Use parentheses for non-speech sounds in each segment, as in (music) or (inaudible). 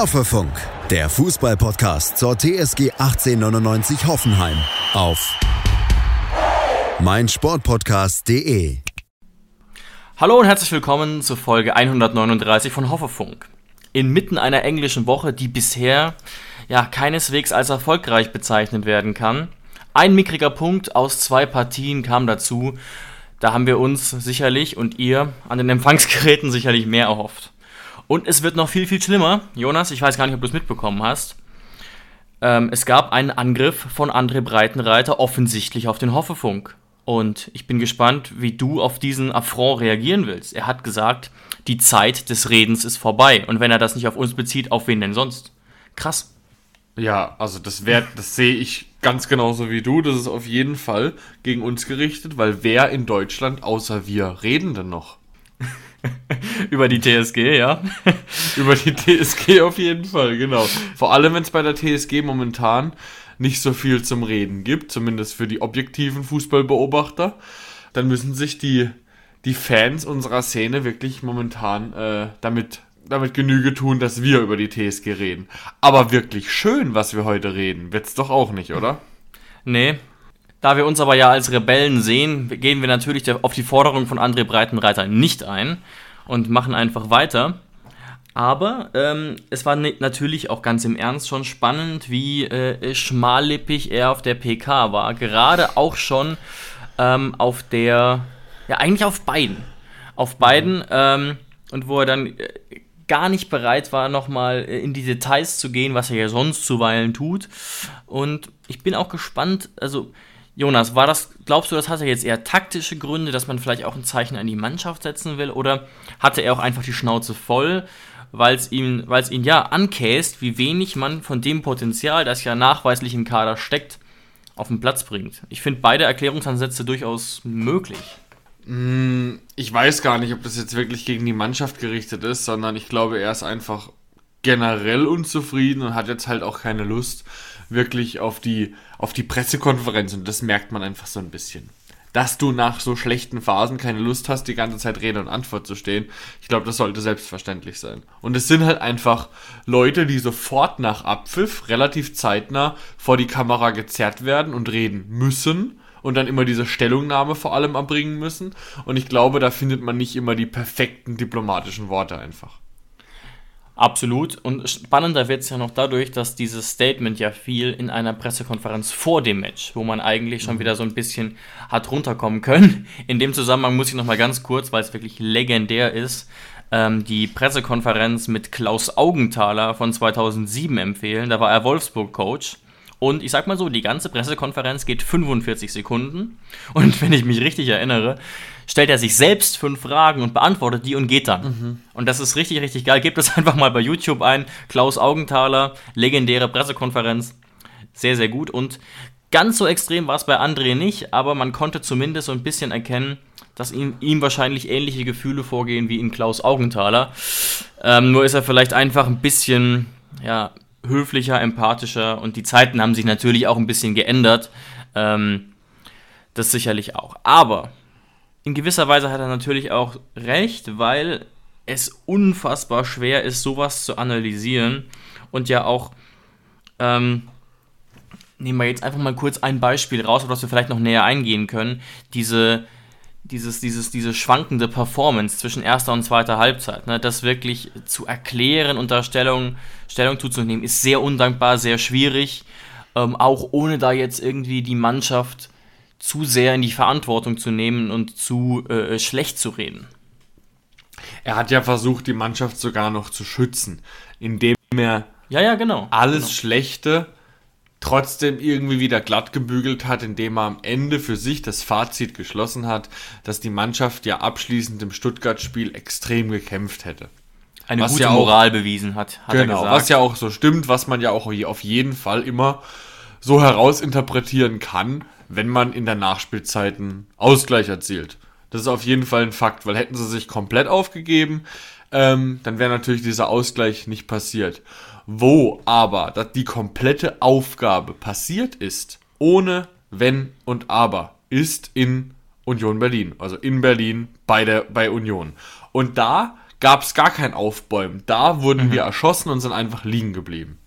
Hoffefunk, der Fußballpodcast zur TSG 1899 Hoffenheim auf meinsportpodcast.de. Hallo und herzlich willkommen zur Folge 139 von Hoffefunk. Inmitten einer englischen Woche, die bisher ja keineswegs als erfolgreich bezeichnet werden kann. Ein mickriger Punkt aus zwei Partien kam dazu. Da haben wir uns sicherlich und ihr an den Empfangsgeräten sicherlich mehr erhofft. Und es wird noch viel, viel schlimmer. Jonas, ich weiß gar nicht, ob du es mitbekommen hast. Ähm, es gab einen Angriff von André Breitenreiter offensichtlich auf den Hoffefunk. Und ich bin gespannt, wie du auf diesen Affront reagieren willst. Er hat gesagt, die Zeit des Redens ist vorbei. Und wenn er das nicht auf uns bezieht, auf wen denn sonst? Krass. Ja, also das das sehe ich ganz genauso wie du. Das ist auf jeden Fall gegen uns gerichtet, weil wer in Deutschland außer wir reden denn noch? (laughs) Über die TSG, ja. (laughs) Über die TSG auf jeden Fall, genau. Vor allem, wenn es bei der TSG momentan nicht so viel zum Reden gibt, zumindest für die objektiven Fußballbeobachter, dann müssen sich die, die Fans unserer Szene wirklich momentan äh, damit, damit Genüge tun, dass wir über die TSG reden. Aber wirklich schön, was wir heute reden, wird's doch auch nicht, oder? Nee, da wir uns aber ja als Rebellen sehen, gehen wir natürlich auf die Forderung von André Breitenreiter nicht ein und machen einfach weiter. Aber ähm, es war natürlich auch ganz im Ernst schon spannend, wie äh, schmallippig er auf der PK war. Gerade auch schon ähm, auf der, ja eigentlich auf beiden. Auf beiden. Ähm, und wo er dann äh, gar nicht bereit war, nochmal äh, in die Details zu gehen, was er ja sonst zuweilen tut. Und ich bin auch gespannt, also Jonas, war das, glaubst du, das hatte jetzt eher taktische Gründe, dass man vielleicht auch ein Zeichen an die Mannschaft setzen will? Oder hatte er auch einfach die Schnauze voll, weil es ihn, ihn ja ankäst, wie wenig man von dem Potenzial, das ja nachweislich im Kader steckt, auf den Platz bringt? Ich finde beide Erklärungsansätze durchaus möglich. Mm, ich weiß gar nicht, ob das jetzt wirklich gegen die Mannschaft gerichtet ist, sondern ich glaube, er ist einfach generell unzufrieden und hat jetzt halt auch keine Lust wirklich auf die, auf die Pressekonferenz und das merkt man einfach so ein bisschen. Dass du nach so schlechten Phasen keine Lust hast, die ganze Zeit Rede und Antwort zu stehen, ich glaube, das sollte selbstverständlich sein. Und es sind halt einfach Leute, die sofort nach Abpfiff relativ zeitnah vor die Kamera gezerrt werden und reden müssen und dann immer diese Stellungnahme vor allem erbringen müssen. Und ich glaube, da findet man nicht immer die perfekten diplomatischen Worte einfach. Absolut. Und spannender wird es ja noch dadurch, dass dieses Statement ja fiel in einer Pressekonferenz vor dem Match, wo man eigentlich schon mhm. wieder so ein bisschen hat runterkommen können. In dem Zusammenhang muss ich nochmal ganz kurz, weil es wirklich legendär ist, ähm, die Pressekonferenz mit Klaus Augenthaler von 2007 empfehlen. Da war er Wolfsburg-Coach. Und ich sag mal so, die ganze Pressekonferenz geht 45 Sekunden. Und wenn ich mich richtig erinnere, stellt er sich selbst fünf Fragen und beantwortet die und geht dann. Mhm. Und das ist richtig, richtig geil. Gebt das (laughs) einfach mal bei YouTube ein. Klaus Augenthaler, legendäre Pressekonferenz. Sehr, sehr gut. Und ganz so extrem war es bei André nicht, aber man konnte zumindest so ein bisschen erkennen, dass ihm, ihm wahrscheinlich ähnliche Gefühle vorgehen wie in Klaus Augenthaler. Ähm, nur ist er vielleicht einfach ein bisschen, ja, höflicher, empathischer und die Zeiten haben sich natürlich auch ein bisschen geändert. Ähm, das sicherlich auch. Aber in gewisser Weise hat er natürlich auch recht, weil es unfassbar schwer ist, sowas zu analysieren und ja auch. Ähm, nehmen wir jetzt einfach mal kurz ein Beispiel raus, auf das wir vielleicht noch näher eingehen können. Diese dieses, dieses, diese schwankende Performance zwischen erster und zweiter Halbzeit, ne, das wirklich zu erklären und da Stellung, Stellung zuzunehmen, ist sehr undankbar, sehr schwierig, ähm, auch ohne da jetzt irgendwie die Mannschaft zu sehr in die Verantwortung zu nehmen und zu äh, schlecht zu reden. Er hat ja versucht, die Mannschaft sogar noch zu schützen, indem er ja, ja, genau, alles genau. Schlechte trotzdem irgendwie wieder glatt gebügelt hat, indem er am Ende für sich das Fazit geschlossen hat, dass die Mannschaft ja abschließend im Stuttgart-Spiel extrem gekämpft hätte. Eine was gute ja Moral auch, bewiesen hat, hat genau, was ja auch so stimmt, was man ja auch auf jeden Fall immer so herausinterpretieren kann, wenn man in der Nachspielzeit einen Ausgleich erzielt. Das ist auf jeden Fall ein Fakt, weil hätten sie sich komplett aufgegeben, ähm, dann wäre natürlich dieser Ausgleich nicht passiert. Wo aber die komplette Aufgabe passiert ist, ohne Wenn und Aber, ist in Union Berlin. Also in Berlin bei, der, bei Union. Und da gab es gar kein Aufbäumen. Da wurden Mhm. wir erschossen und sind einfach liegen geblieben.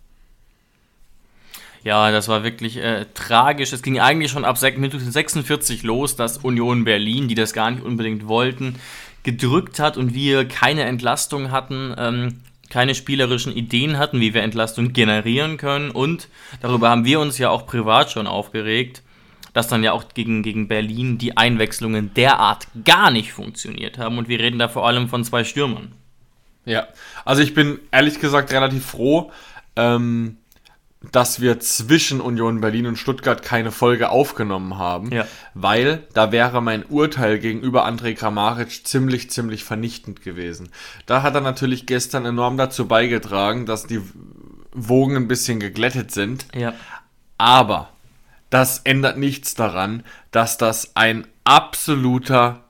Ja, das war wirklich äh, tragisch. Es ging eigentlich schon ab Minute 46 los, dass Union Berlin, die das gar nicht unbedingt wollten, gedrückt hat und wir keine Entlastung hatten, ähm, keine spielerischen Ideen hatten, wie wir Entlastung generieren können. Und darüber haben wir uns ja auch privat schon aufgeregt, dass dann ja auch gegen, gegen Berlin die Einwechslungen derart gar nicht funktioniert haben. Und wir reden da vor allem von zwei Stürmern. Ja, also ich bin ehrlich gesagt relativ froh, ähm, dass wir zwischen Union Berlin und Stuttgart keine Folge aufgenommen haben, Ja. weil da wäre mein Urteil gegenüber Andrej Kramaric ziemlich, ziemlich vernichtend gewesen. Da hat er natürlich gestern enorm dazu beigetragen, dass die Wogen ein bisschen geglättet sind, Ja. aber das ändert nichts daran, dass das ein absoluter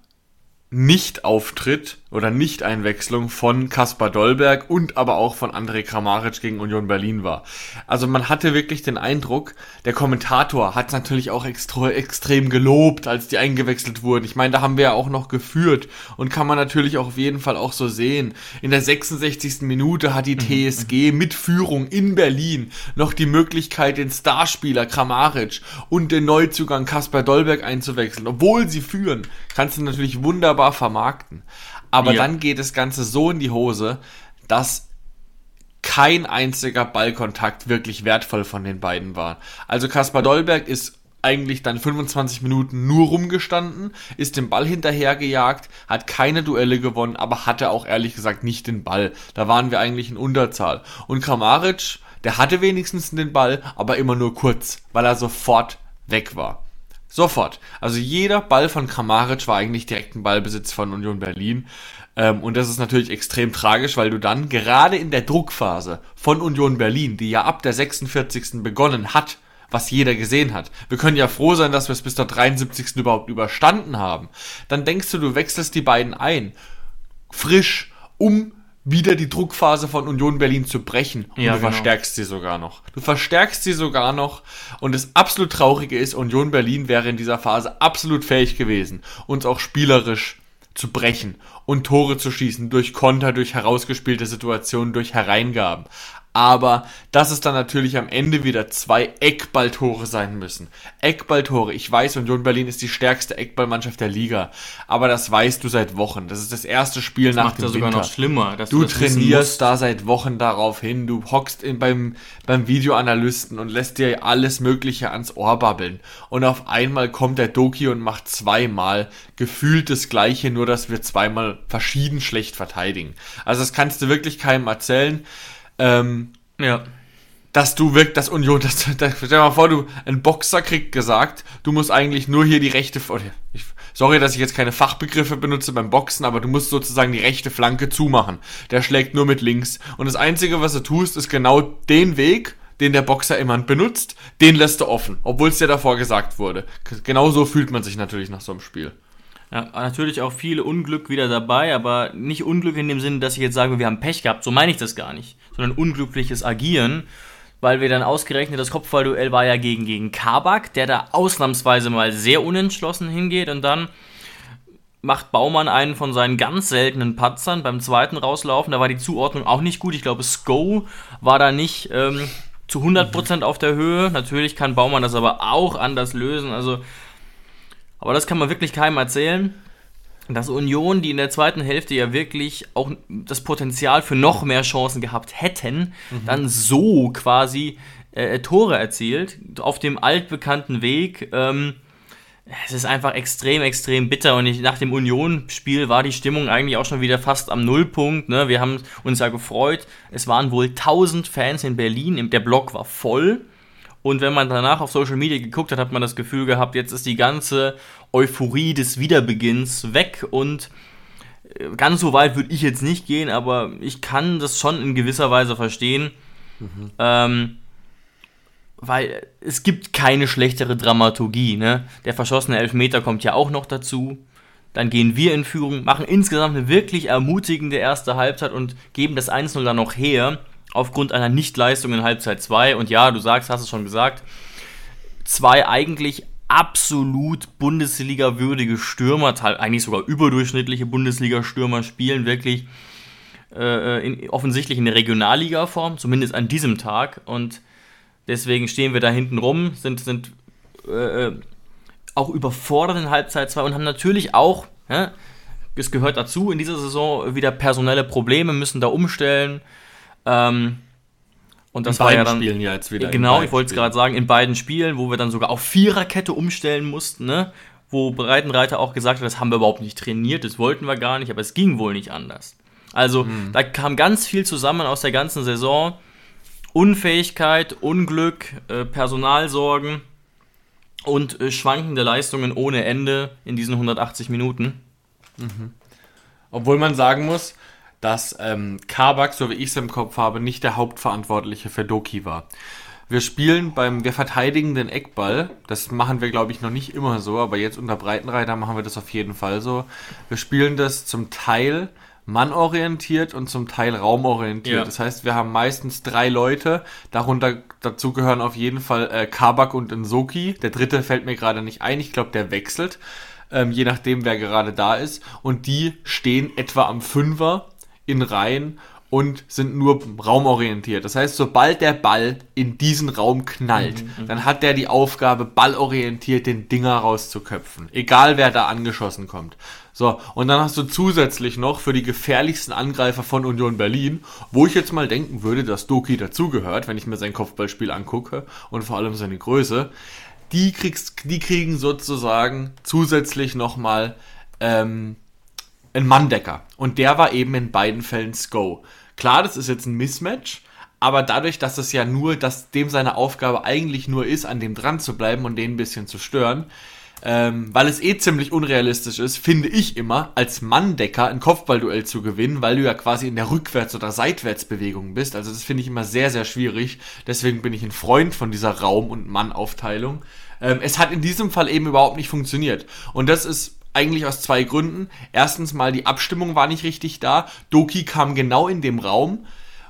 Nicht-Auftritt oder Nicht-Einwechslung von Kaspar Dolberg und aber auch von André Kramaric gegen Union Berlin war. Also man hatte wirklich den Eindruck, der Kommentator hat natürlich auch extra, extrem gelobt, als die eingewechselt wurden. Ich meine, da haben wir ja auch noch geführt und kann man natürlich auch auf jeden Fall auch so sehen. In der 66. Minute hat die TSG mit Führung in Berlin noch die Möglichkeit, den Starspieler Kramaric und den Neuzugang Kaspar Dolberg einzuwechseln. Obwohl sie führen, kannst du natürlich wunderbar vermarkten. Aber Ja. dann geht das Ganze so in die Hose, dass kein einziger Ballkontakt wirklich wertvoll von den beiden war. Also Kaspar Dolberg ist eigentlich dann 25 Minuten nur rumgestanden, ist dem Ball hinterhergejagt, hat keine Duelle gewonnen, aber hatte auch ehrlich gesagt nicht den Ball. Da waren wir eigentlich in Unterzahl. Und Kramaric, der hatte wenigstens den Ball, aber immer nur kurz, weil er sofort weg war. Sofort. Also jeder Ball von Kramaric war eigentlich direkt ein Ballbesitz von Union Berlin. Ähm, und das ist natürlich extrem tragisch, weil du dann gerade in der Druckphase von Union Berlin, die ja ab der 46. begonnen hat, was jeder gesehen hat. Wir können ja froh sein, dass wir es bis zur 73. überhaupt überstanden haben. Dann denkst du, du wechselst die beiden ein. Frisch, um wieder die Druckphase von Union Berlin zu brechen. Und Ja, du genau. verstärkst sie sogar noch. Du verstärkst sie sogar noch. Und das absolut Traurige ist, Union Berlin wäre in dieser Phase absolut fähig gewesen, uns auch spielerisch zu brechen und Tore zu schießen durch Konter, durch herausgespielte Situationen, durch Hereingaben. Aber dass es dann natürlich am Ende wieder zwei Eckballtore sein müssen. Eckballtore. Ich weiß, Union Berlin ist die stärkste Eckballmannschaft der Liga. Aber das weißt du seit Wochen. Das ist das erste Spiel nach Macht dem das sogar Winter. noch schlimmer. Dass Du das wissen trainierst da seit Wochen darauf hin, du hockst in, beim, beim Videoanalysten und lässt dir alles Mögliche ans Ohr babbeln. Und auf einmal kommt der Doki und macht zweimal gefühlt das Gleiche, nur dass wir zweimal verschieden schlecht verteidigen. Also das kannst du wirklich keinem erzählen. Ähm, Ja. dass du wirklich, dass Union, (laughs) das, das, stell dir mal vor, du, ein Boxer kriegt gesagt, du musst eigentlich nur hier die rechte, ich, sorry, dass ich jetzt keine Fachbegriffe benutze beim Boxen, aber du musst sozusagen die rechte Flanke zumachen. Der schlägt nur mit links. Und das Einzige, was du tust, ist genau den Weg, den der Boxer immer benutzt, den lässt du offen, obwohl es dir davor gesagt wurde. Genau so fühlt man sich natürlich nach so einem Spiel. Ja, natürlich auch viel Unglück wieder dabei, aber nicht Unglück in dem Sinne, dass ich jetzt sage, wir haben Pech gehabt. So meine ich das gar nicht. Sondern unglückliches Agieren, weil wir dann ausgerechnet, das Kopfballduell war ja gegen, gegen Kabak, der da ausnahmsweise mal sehr unentschlossen hingeht und dann macht Baumann einen von seinen ganz seltenen Patzern beim zweiten rauslaufen. Da war die Zuordnung auch nicht gut. Ich glaube, Sko war da nicht ähm, zu 100% auf der Höhe. Natürlich kann Baumann das aber auch anders lösen. Also aber das kann man wirklich keinem erzählen. Dass Union, die in der zweiten Hälfte ja wirklich auch das Potenzial für noch mehr Chancen gehabt hätten, dann so quasi äh, Tore erzielt, auf dem altbekannten Weg. Ähm, es ist einfach extrem, extrem bitter. Und ich, nach dem Union-Spiel war die Stimmung eigentlich auch schon wieder fast am Nullpunkt. Ne? Wir haben uns ja gefreut. Es waren wohl 1000 Fans in Berlin. Der Block war voll. Und wenn man danach auf Social Media geguckt hat, hat man das Gefühl gehabt, jetzt ist die ganze Euphorie des Wiederbeginns weg und äh, ganz so weit würde ich jetzt nicht gehen, aber ich kann das schon in gewisser Weise verstehen, ähm, weil es gibt keine schlechtere Dramaturgie. Ne? Der verschossene Elfmeter kommt ja auch noch dazu. Dann gehen wir in Führung, machen insgesamt eine wirklich ermutigende erste Halbzeit und geben das 1-0 dann noch her aufgrund einer Nichtleistung in Halbzeit 2. Und ja, du sagst, hast es schon gesagt, zwei eigentlich absolut Bundesliga-würdige Stürmer, eigentlich sogar überdurchschnittliche Bundesliga-Stürmer spielen wirklich äh, in, offensichtlich in der Regionalliga-Form, zumindest an diesem Tag. Und deswegen stehen wir da hinten rum, sind, sind äh, auch überfordert in Halbzeit 2 und haben natürlich auch, ja, es gehört dazu, in dieser Saison wieder personelle Probleme, müssen da umstellen. Ähm, und das in war ja dann. Spielen ja jetzt wieder. Genau, ich wollte es gerade sagen, in beiden Spielen, wo wir dann sogar auf Viererkette umstellen mussten, ne? Wo Breitenreiter auch gesagt hat, das haben wir überhaupt nicht trainiert, das wollten wir gar nicht, aber es ging wohl nicht anders. Also, mhm. da kam ganz viel zusammen aus der ganzen Saison. Unfähigkeit, Unglück, äh, Personalsorgen und äh, schwankende Leistungen ohne Ende in diesen 180 Minuten. Mhm. Obwohl man sagen muss, dass ähm, Kabak, so wie ich es im Kopf habe, nicht der Hauptverantwortliche für Doki war. Wir spielen beim, wir verteidigen den Eckball. Das machen wir, glaube ich, noch nicht immer so, aber jetzt unter Breitenreiter machen wir das auf jeden Fall so. Wir spielen das zum Teil mannorientiert und zum Teil raumorientiert. Ja. Das heißt, wir haben meistens drei Leute. Darunter dazu gehören auf jeden Fall äh, Kabak und Nsoki. Der dritte fällt mir gerade nicht ein. Ich glaube, der wechselt. Ähm, je nachdem, wer gerade da ist. Und die stehen etwa am Fünfer in Reihen und sind nur raumorientiert. Das heißt, sobald der Ball in diesen Raum knallt, mhm, mhm, dann hat der die Aufgabe, ballorientiert den Dinger rauszuköpfen. Egal wer da angeschossen kommt. So, und dann hast du zusätzlich noch für die gefährlichsten Angreifer von Union Berlin, wo ich jetzt mal denken würde, dass Doki dazugehört, wenn ich mir sein Kopfballspiel angucke und vor allem seine Größe, die, kriegst, die kriegen sozusagen zusätzlich nochmal ähm, einen Manndecker. Und der war eben in beiden Fällen Sko. Klar, das ist jetzt ein Mismatch, aber dadurch, dass es ja nur, dass dem seine Aufgabe eigentlich nur ist, an dem dran zu bleiben und den ein bisschen zu stören, ähm, weil es eh ziemlich unrealistisch ist, finde ich immer, als Manndecker ein Kopfballduell zu gewinnen, weil du ja quasi in der Rückwärts- oder Seitwärtsbewegung bist. Also das finde ich immer sehr, sehr schwierig. Deswegen bin ich ein Freund von dieser Raum- und Mannaufteilung. Ähm, es hat in diesem Fall eben überhaupt nicht funktioniert. Und das ist eigentlich aus zwei Gründen. Erstens mal, die Abstimmung war nicht richtig da. Doki kam genau in dem Raum,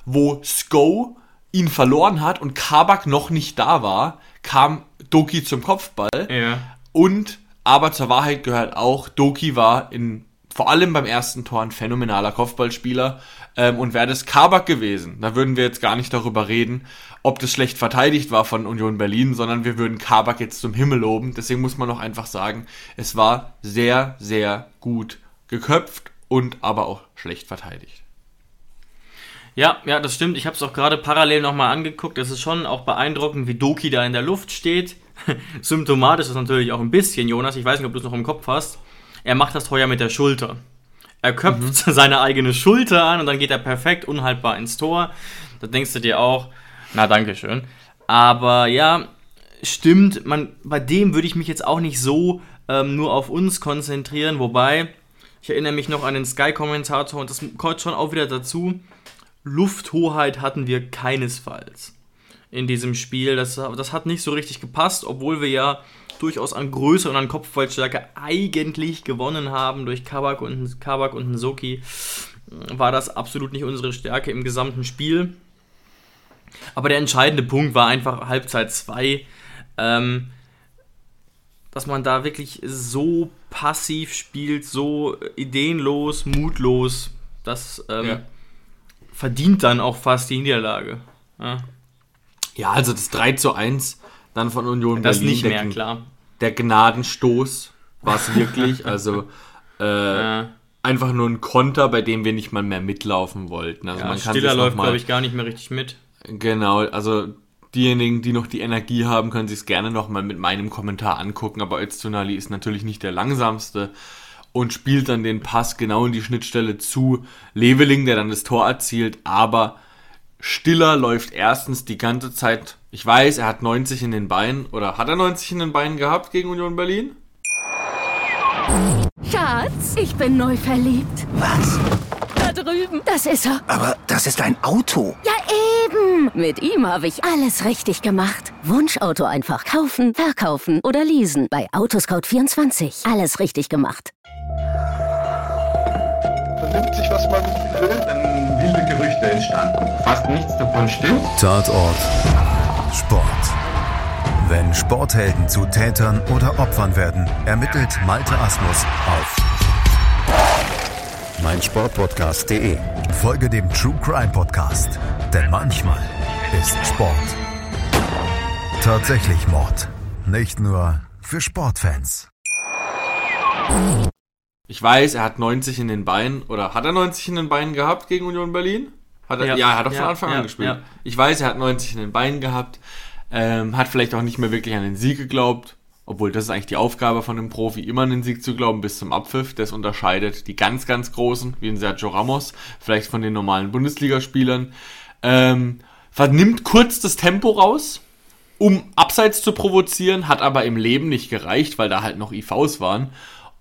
wo Sko ihn verloren hat und Kabak noch nicht da war, kam Doki zum Kopfball. Ja. Und, aber zur Wahrheit gehört auch, Doki war in, vor allem beim ersten Tor ein phänomenaler Kopfballspieler. Ähm, und wäre das Kabak gewesen, da würden wir jetzt gar nicht darüber reden, ob das schlecht verteidigt war von Union Berlin, sondern wir würden Kabak jetzt zum Himmel loben. Deswegen muss man noch einfach sagen, es war sehr, sehr gut geköpft und aber auch schlecht verteidigt. Ja, ja, das stimmt. Ich habe es auch gerade parallel nochmal angeguckt. Es ist schon auch beeindruckend, wie Doki da in der Luft steht. (laughs) Symptomatisch ist natürlich auch ein bisschen, Jonas, ich weiß nicht, ob du es noch im Kopf hast. Er macht das Heuer mit der Schulter. Er köpft mhm. (laughs) seine eigene Schulter an und dann geht er perfekt unhaltbar ins Tor. Da denkst du dir auch, na danke schön. Aber ja, stimmt, man, bei dem würde ich mich jetzt auch nicht so ähm, nur auf uns konzentrieren, wobei ich erinnere mich noch an den Sky-Kommentator und das kommt schon auch wieder dazu. Lufthoheit hatten wir keinesfalls in diesem Spiel. Das, das hat nicht so richtig gepasst, obwohl wir ja durchaus an Größe und an Kopfballstärke eigentlich gewonnen haben durch Kabak und, Kabak und Nsoki. War das absolut nicht unsere Stärke im gesamten Spiel. Aber der entscheidende Punkt war einfach Halbzeit 2. Ähm, dass man da wirklich so passiv spielt, so ideenlos, mutlos, das ähm, ja. verdient dann auch fast die Niederlage. Ja. Ja, also das 3 zu 1 dann von Union das Berlin. Das nicht mehr, der, klar. Der Gnadenstoß war es wirklich. (laughs) also äh, ja. einfach nur ein Konter, bei dem wir nicht mal mehr mitlaufen wollten. Also ja, man kann Stiller läuft, glaube ich, gar nicht mehr richtig mit. Genau, also diejenigen, die noch die Energie haben, können sich es gerne nochmal mit meinem Kommentar angucken. Aber Öztunali ist natürlich nicht der langsamste und spielt dann den Pass genau in die Schnittstelle zu Leveling, der dann das Tor erzielt. Aber Stiller läuft erstens die ganze Zeit. Ich weiß, er hat 90 in den Beinen. Oder hat er 90 in den Beinen gehabt gegen Union Berlin? Schatz, ich bin neu verliebt. Was? Da drüben. Das ist er. Aber das ist ein Auto. Ja, eben. Mit ihm habe ich alles richtig gemacht. Wunschauto einfach kaufen, verkaufen oder leasen. Bei Autoscout24. Alles richtig gemacht. Vernimmt sich, was man will, dann wilde Gerüchte entstanden. Fast nichts davon stimmt. Tatort. Sport. Wenn Sporthelden zu Tätern oder Opfern werden, ermittelt Malte Asmus auf meinsportpodcast.de. Folge dem True Crime Podcast, denn manchmal ist Sport tatsächlich Mord. Nicht nur für Sportfans. Ich weiß, er hat 90 in den Beinen, oder hat er 90 in den Beinen gehabt gegen Union Berlin? Hat er, ja. Ja. er hat doch von Anfang an gespielt. Ich weiß, er hat 90 in den Beinen gehabt, ähm, hat vielleicht auch nicht mehr wirklich an den Sieg geglaubt, obwohl das ist eigentlich die Aufgabe von einem Profi, immer an den Sieg zu glauben bis zum Abpfiff. Das unterscheidet die ganz, ganz Großen, wie ein Sergio Ramos, vielleicht von den normalen Bundesligaspielern. Ähm, vernimmt kurz das Tempo raus, um Abseits zu provozieren, hat aber im Leben nicht gereicht, weil da halt noch IVs waren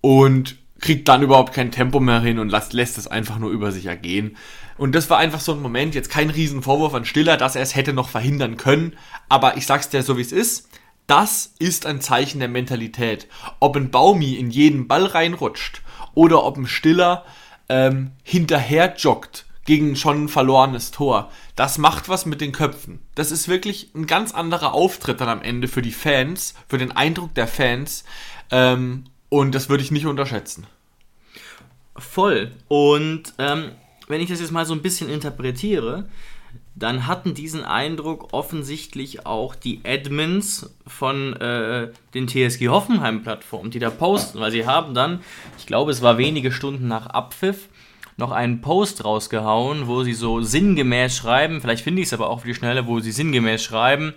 und kriegt dann überhaupt kein Tempo mehr hin und lässt, lässt es einfach nur über sich ergehen. Und das war einfach so ein Moment, jetzt kein Riesenvorwurf an Stiller, dass er es hätte noch verhindern können, aber ich sag's dir so wie es ist, das ist ein Zeichen der Mentalität. Ob ein Baumi in jeden Ball reinrutscht oder ob ein Stiller ähm, hinterher joggt gegen schon ein verlorenes Tor. Das macht was mit den Köpfen. Das ist wirklich ein ganz anderer Auftritt dann am Ende für die Fans, für den Eindruck der Fans. Ähm, und das würde ich nicht unterschätzen. Voll. Und ähm, wenn ich das jetzt mal so ein bisschen interpretiere, dann hatten diesen Eindruck offensichtlich auch die Admins von äh, den TSG Hoffenheim-Plattformen, die da posten, weil sie haben dann, ich glaube, es war wenige Stunden nach Abpfiff, noch einen Post rausgehauen, wo sie so sinngemäß schreiben, vielleicht finde ich es aber auch für die Schnelle, wo sie sinngemäß schreiben,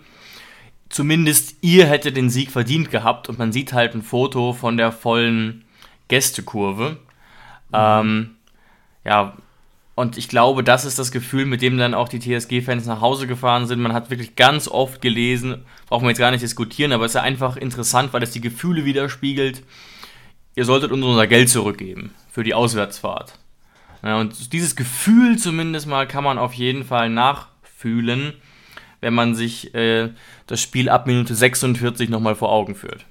zumindest ihr hättet den Sieg verdient gehabt und man sieht halt ein Foto von der vollen Gästekurve. Ähm, ja, und ich glaube, das ist das Gefühl, mit dem dann auch die TSG-Fans nach Hause gefahren sind. Man hat wirklich ganz oft gelesen, brauchen wir jetzt gar nicht diskutieren, aber es ist ja einfach interessant, weil es die Gefühle widerspiegelt. Ihr solltet uns unser Geld zurückgeben für die Auswärtsfahrt. Ja, und dieses Gefühl zumindest mal kann man auf jeden Fall nachfühlen, wenn man sich äh, das Spiel ab Minute 46 nochmal vor Augen führt.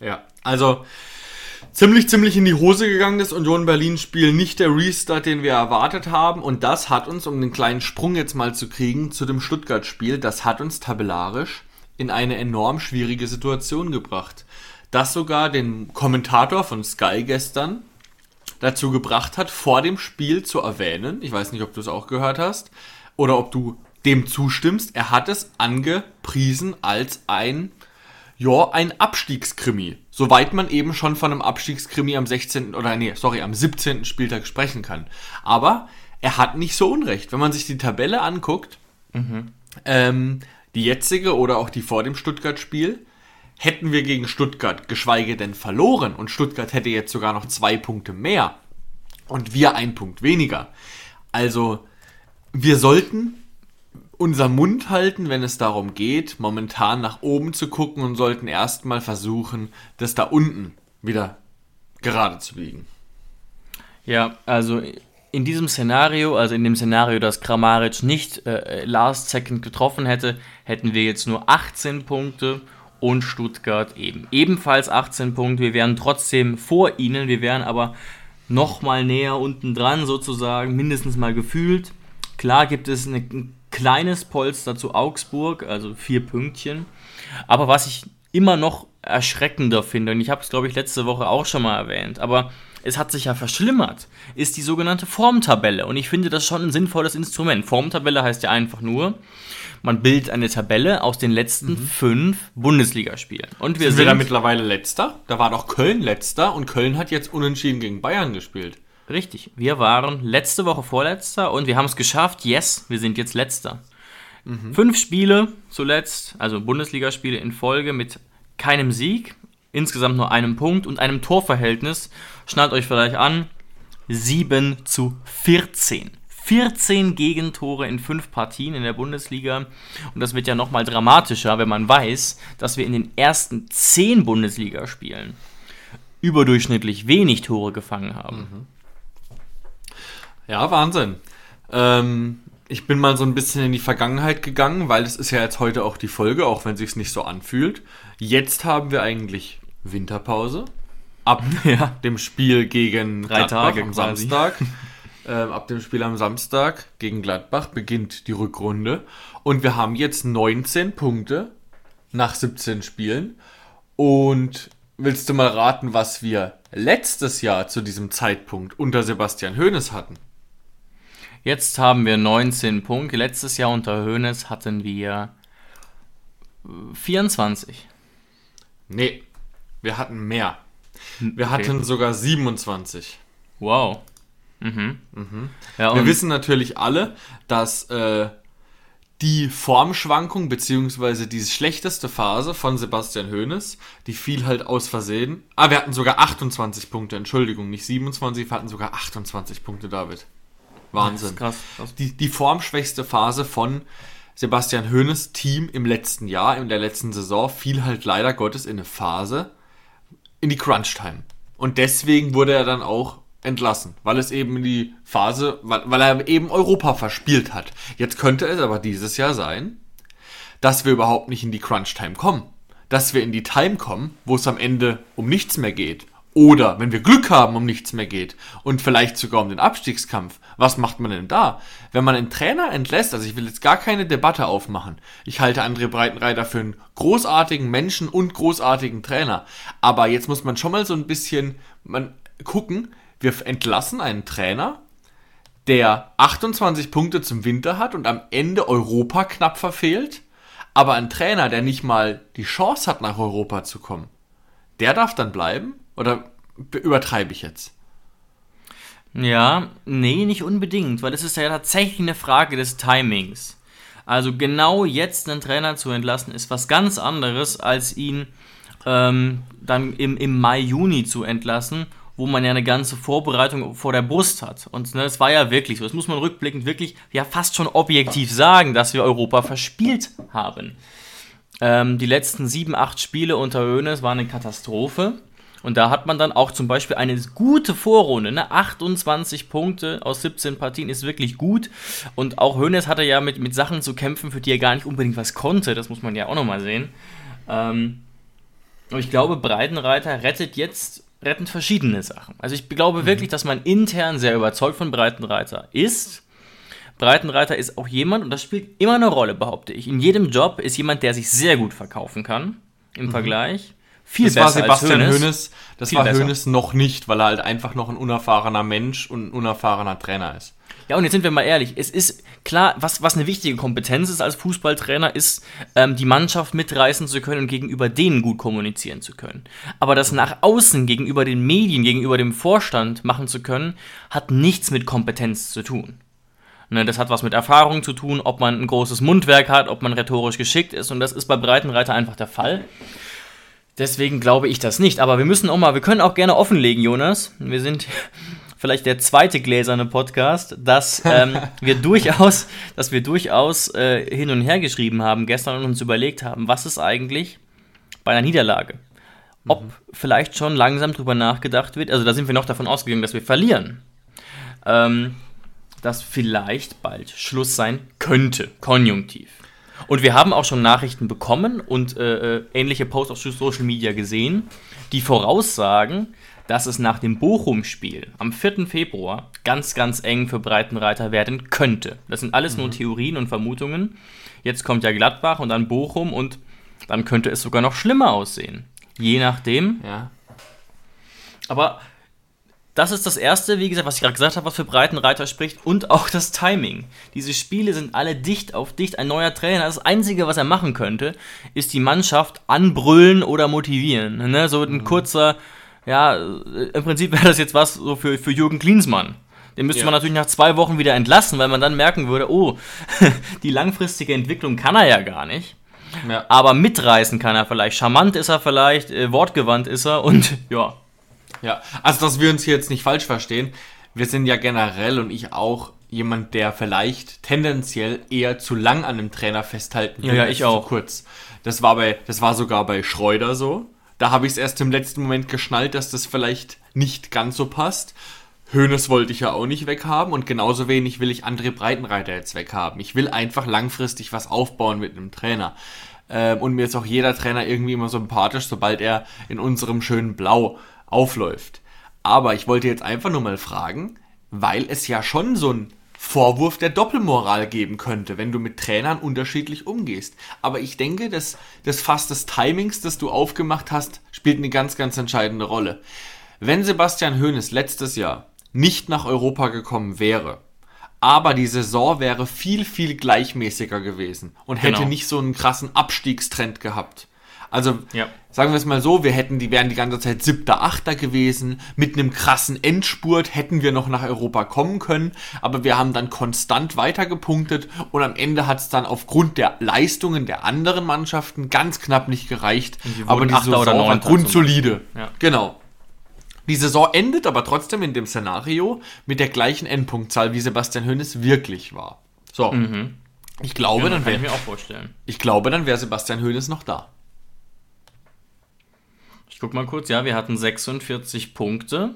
Ja, also ziemlich, ziemlich in die Hose gegangen das Union Berlin-Spiel. Nicht der Restart, den wir erwartet haben. Und das hat uns, um den kleinen Sprung jetzt mal zu kriegen, zu dem Stuttgart-Spiel, das hat uns tabellarisch in eine enorm schwierige Situation gebracht. Das sogar den Kommentator von Sky gestern dazu gebracht hat, vor dem Spiel zu erwähnen, ich weiß nicht, ob du es auch gehört hast, oder ob du dem zustimmst, er hat es angepriesen als ein ja, ein Abstiegskrimi. Soweit man eben schon von einem Abstiegskrimi am 16. oder nee, sorry, am 17. Spieltag sprechen kann. Aber er hat nicht so unrecht. Wenn man sich die Tabelle anguckt, ähm, die jetzige oder auch die vor dem Stuttgart-Spiel, hätten wir gegen Stuttgart geschweige denn verloren und Stuttgart hätte jetzt sogar noch zwei Punkte mehr und wir ein Punkt weniger. Also, wir sollten unser Mund halten, wenn es darum geht, momentan nach oben zu gucken und sollten erstmal versuchen, das da unten wieder gerade zu biegen. Ja, also in diesem Szenario, also in dem Szenario, dass Kramaric nicht äh, Last Second getroffen hätte, hätten wir jetzt nur 18 Punkte und Stuttgart eben ebenfalls 18 Punkte. Wir wären trotzdem vor ihnen, wir wären aber noch mal näher unten dran sozusagen, mindestens mal gefühlt. Klar gibt es eine, ein kleines Polster zu Augsburg, also vier Pünktchen. Aber was ich immer noch erschreckender finde, und ich habe es glaube ich letzte Woche auch schon mal erwähnt, aber es hat sich ja verschlimmert, ist die sogenannte Formtabelle. Und ich finde das schon ein sinnvolles Instrument. Formtabelle heißt ja einfach nur, man bildet eine Tabelle aus den letzten fünf Bundesligaspielen. Und wir Sind wir da sind mittlerweile letzter? Da war doch Köln letzter und Köln hat jetzt unentschieden gegen Bayern gespielt. Richtig. Wir waren letzte Woche Vorletzter und wir haben es geschafft. Yes, wir sind jetzt Letzter. Fünf Spiele zuletzt, also Bundesligaspiele in Folge mit keinem Sieg, insgesamt nur einem Punkt und einem Torverhältnis. Schnallt euch vielleicht an. 7 zu 14. 14 Gegentore in fünf Partien in der Bundesliga. Und das wird ja nochmal dramatischer, wenn man weiß, dass wir in den ersten 10 Bundesligaspielen überdurchschnittlich wenig Tore gefangen haben. Ja, Wahnsinn. Ähm, ich bin mal so ein bisschen in die Vergangenheit gegangen, weil es ist ja jetzt heute auch die Folge, auch wenn sich's nicht so anfühlt. Jetzt haben wir eigentlich Winterpause. Ab (laughs) Ja. dem Spiel gegen Drei Gladbach Tage am quasi. Samstag. (laughs) ähm, ab dem Spiel am Samstag gegen Gladbach beginnt die Rückrunde. Und wir haben jetzt 19 Punkte nach 17 Spielen. Und willst du mal raten, was wir letztes Jahr zu diesem Zeitpunkt unter Sebastian Hoeneß hatten? Jetzt haben wir 19 Punkte. Letztes Jahr unter Hoeneß hatten wir äh, 24. Nee, wir hatten mehr. Wir hatten sogar 27. Wow. Mhm. Ja, Wir wissen natürlich alle, dass äh, die Formschwankung beziehungsweise die schlechteste Phase von Sebastian Hoeneß, die fiel halt aus Versehen. Ah, wir hatten sogar 28 Punkte, Entschuldigung, nicht 27, wir hatten sogar 28 Punkte, David. Wahnsinn. krass, krass. Die, die formschwächste Phase von Sebastian Hoeneß Team im letzten Jahr, in der letzten Saison, fiel halt leider Gottes in eine Phase in die Crunch-Time. Und deswegen wurde er dann auch entlassen, weil es eben in die Phase, weil, weil er eben Europa verspielt hat. Jetzt könnte es aber dieses Jahr sein, dass wir überhaupt nicht in die Crunch-Time kommen. Dass wir in die Time kommen, wo es am Ende um nichts mehr geht. Oder, wenn wir Glück haben, um nichts mehr geht. Und vielleicht sogar um den Abstiegskampf. Was macht man denn da? Wenn man einen Trainer entlässt, also ich will jetzt gar keine Debatte aufmachen. Ich halte André Breitenreiter für einen großartigen Menschen und großartigen Trainer. Aber jetzt muss man schon mal so ein bisschen man, gucken. Wir entlassen einen Trainer, der 28 Punkte zum Winter hat und am Ende Europa knapp verfehlt. Aber ein Trainer, der nicht mal die Chance hat, nach Europa zu kommen, der darf dann bleiben? Oder übertreibe ich jetzt? Ja, nee, nicht unbedingt, weil es ist ja tatsächlich eine Frage des Timings. Also genau jetzt einen Trainer zu entlassen, ist was ganz anderes, als ihn ähm, dann im, im Mai, Juni zu entlassen, wo man ja eine ganze Vorbereitung vor der Brust hat. Und ne, es war ja wirklich so, das muss man rückblickend wirklich ja fast schon objektiv sagen, dass wir Europa verspielt haben. Ähm, die letzten sieben, acht Spiele unter Hoeneß waren eine Katastrophe. Und da hat man dann auch zum Beispiel eine gute Vorrunde, ne? 28 Punkte aus 17 Partien ist wirklich gut. Und auch Hoeneß hatte ja mit, mit Sachen zu kämpfen, für die er gar nicht unbedingt was konnte. Das muss man ja auch nochmal sehen. Ähm, und ich glaube, Breitenreiter rettet jetzt retten verschiedene Sachen. Also ich glaube wirklich, dass man intern sehr überzeugt von Breitenreiter ist. Breitenreiter ist auch jemand, und das spielt immer eine Rolle, behaupte ich. In jedem Job ist jemand, der sich sehr gut verkaufen kann im Vergleich. Viel Das war besser Sebastian als Hoeneß. Hoeneß. Das Viel war besser. Hoeneß noch nicht, weil er halt einfach noch ein unerfahrener Mensch und ein unerfahrener Trainer ist. Ja, und jetzt sind wir mal ehrlich. Es ist klar, was, was eine wichtige Kompetenz ist als Fußballtrainer, ist, ähm, die Mannschaft mitreißen zu können und gegenüber denen gut kommunizieren zu können. Aber das nach außen, gegenüber den Medien, gegenüber dem Vorstand machen zu können, hat nichts mit Kompetenz zu tun. Ne, das hat was mit Erfahrung zu tun, ob man ein großes Mundwerk hat, ob man rhetorisch geschickt ist. Und das ist bei Breitenreiter einfach der Fall. Deswegen glaube ich das nicht. Aber wir müssen auch mal, wir können auch gerne offenlegen, Jonas. Wir sind (laughs) vielleicht der zweite gläserne Podcast, dass ähm, (laughs) wir durchaus, dass wir durchaus äh, hin und her geschrieben haben gestern und uns überlegt haben, was ist eigentlich bei einer Niederlage? Ob vielleicht schon langsam drüber nachgedacht wird, also da sind wir noch davon ausgegangen, dass wir verlieren. Ähm, dass vielleicht bald Schluss sein könnte, konjunktiv. Und wir haben auch schon Nachrichten bekommen und äh, äh, ähnliche Posts auf Social Media gesehen, die voraussagen, dass es nach dem Bochum-Spiel am 4. Februar ganz, ganz eng für Breitenreiter werden könnte. Das sind alles nur Theorien und Vermutungen. Jetzt kommt ja Gladbach und dann Bochum und dann könnte es sogar noch schlimmer aussehen. Je nachdem. Ja. Aber das ist das Erste, wie gesagt, was ich gerade gesagt habe, was für Breitenreiter spricht und auch das Timing. Diese Spiele sind alle dicht auf dicht. Ein neuer Trainer, das Einzige, was er machen könnte, ist die Mannschaft anbrüllen oder motivieren. Ne? So ein kurzer, ja, im Prinzip wäre das jetzt was so für, für Jürgen Klinsmann. Den müsste Ja. man natürlich nach zwei Wochen wieder entlassen, weil man dann merken würde, oh, (laughs) die langfristige Entwicklung kann er ja gar nicht. ja. Aber mitreißen kann er vielleicht. Charmant ist er vielleicht, äh, wortgewandt ist er und ja, Ja, also dass wir uns hier jetzt nicht falsch verstehen. Wir sind ja generell und ich auch jemand, der vielleicht tendenziell eher zu lang an einem Trainer festhalten Ja, ja, als ich zu auch. kurz. Das war bei, das war sogar bei Schreuder so. Da habe ich es erst im letzten Moment geschnallt, dass das vielleicht nicht ganz so passt. Hönes wollte ich ja auch nicht weghaben und genauso wenig will ich André Breitenreiter jetzt weghaben. Ich will einfach langfristig was aufbauen mit einem Trainer. Ähm, und mir ist auch jeder Trainer irgendwie immer sympathisch, sobald er in unserem schönen Blau aufläuft. Aber ich wollte jetzt einfach nur mal fragen, weil es ja schon so ein Vorwurf der Doppelmoral geben könnte, wenn du mit Trainern unterschiedlich umgehst. Aber ich denke, dass das Fass des Timings, das du aufgemacht hast, spielt eine ganz, ganz entscheidende Rolle. Wenn Sebastian Hoeneß letztes Jahr nicht nach Europa gekommen wäre, aber die Saison wäre viel, viel gleichmäßiger gewesen und hätte Genau. nicht so einen krassen Abstiegstrend gehabt. Also Ja. sagen wir es mal so, wir hätten, die wären die ganze Zeit siebter, achter gewesen. Mit einem krassen Endspurt hätten wir noch nach Europa kommen können, aber wir haben dann konstant weitergepunktet und am Ende hat es dann aufgrund der Leistungen der anderen Mannschaften ganz knapp nicht gereicht. Aber die Saison oder war grundsolide. Ja. Genau. Die Saison endet aber trotzdem in dem Szenario mit der gleichen Endpunktzahl, wie Sebastian Hoeneß wirklich war. So. Ich glaube, Ja, dann kann ich wäre mir auch vorstellen. ich glaube, dann wäre Sebastian Hoeneß noch da. Ich guck mal kurz, ja, wir hatten 46 Punkte.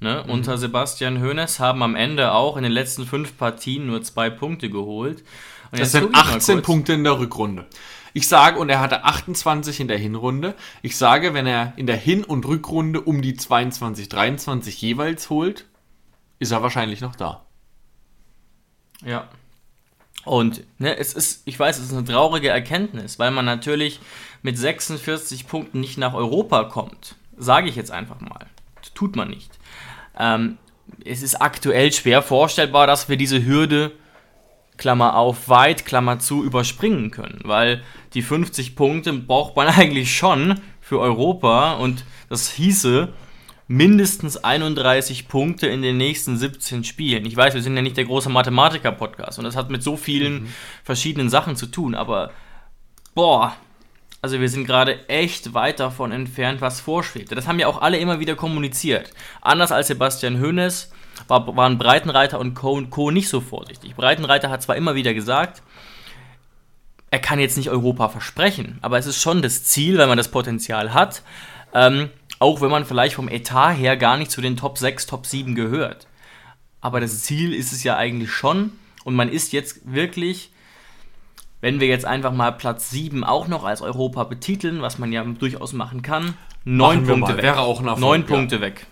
Ne? Unter Sebastian Hoeneß haben am Ende auch in den letzten fünf Partien nur zwei Punkte geholt. Und Das sind guck ich mal 18 kurz. Punkte in der Rückrunde. Ich sage, und er hatte 28 in der Hinrunde. Ich sage, wenn er in der Hin- und Rückrunde um die 22, 23 jeweils holt, ist er wahrscheinlich noch da. Ja. Und ne, es ist, ich weiß, es ist eine traurige Erkenntnis, weil man natürlich mit 46 Punkten nicht nach Europa kommt. Sage ich jetzt einfach mal. Tut man nicht. Ähm, es ist aktuell schwer vorstellbar, dass wir diese Hürde, Klammer auf, weit, Klammer zu, überspringen können, weil die 50 Punkte braucht man (laughs) eigentlich schon für Europa und das hieße, mindestens 31 Punkte in den nächsten 17 Spielen. Ich weiß, wir sind ja nicht der große Mathematiker-Podcast und das hat mit so vielen verschiedenen Sachen zu tun, aber boah, also wir sind gerade echt weit davon entfernt, was vorschwebt. Das haben ja auch alle immer wieder kommuniziert. Anders als Sebastian Hoeneß war, waren Breitenreiter und Co. und Co. nicht so vorsichtig. Breitenreiter hat zwar immer wieder gesagt, er kann jetzt nicht Europa versprechen, aber es ist schon das Ziel, weil man das Potenzial hat, ähm, auch wenn man vielleicht vom Etat her gar nicht zu den Top 6, Top 7 gehört. Aber das Ziel ist es ja eigentlich schon und man ist jetzt wirklich, wenn wir jetzt einfach mal Platz 7 auch noch als Europa betiteln, was man ja durchaus machen kann, neun Punkte weg. Wäre auch ein Erfolg, neun ja. Punkte weg.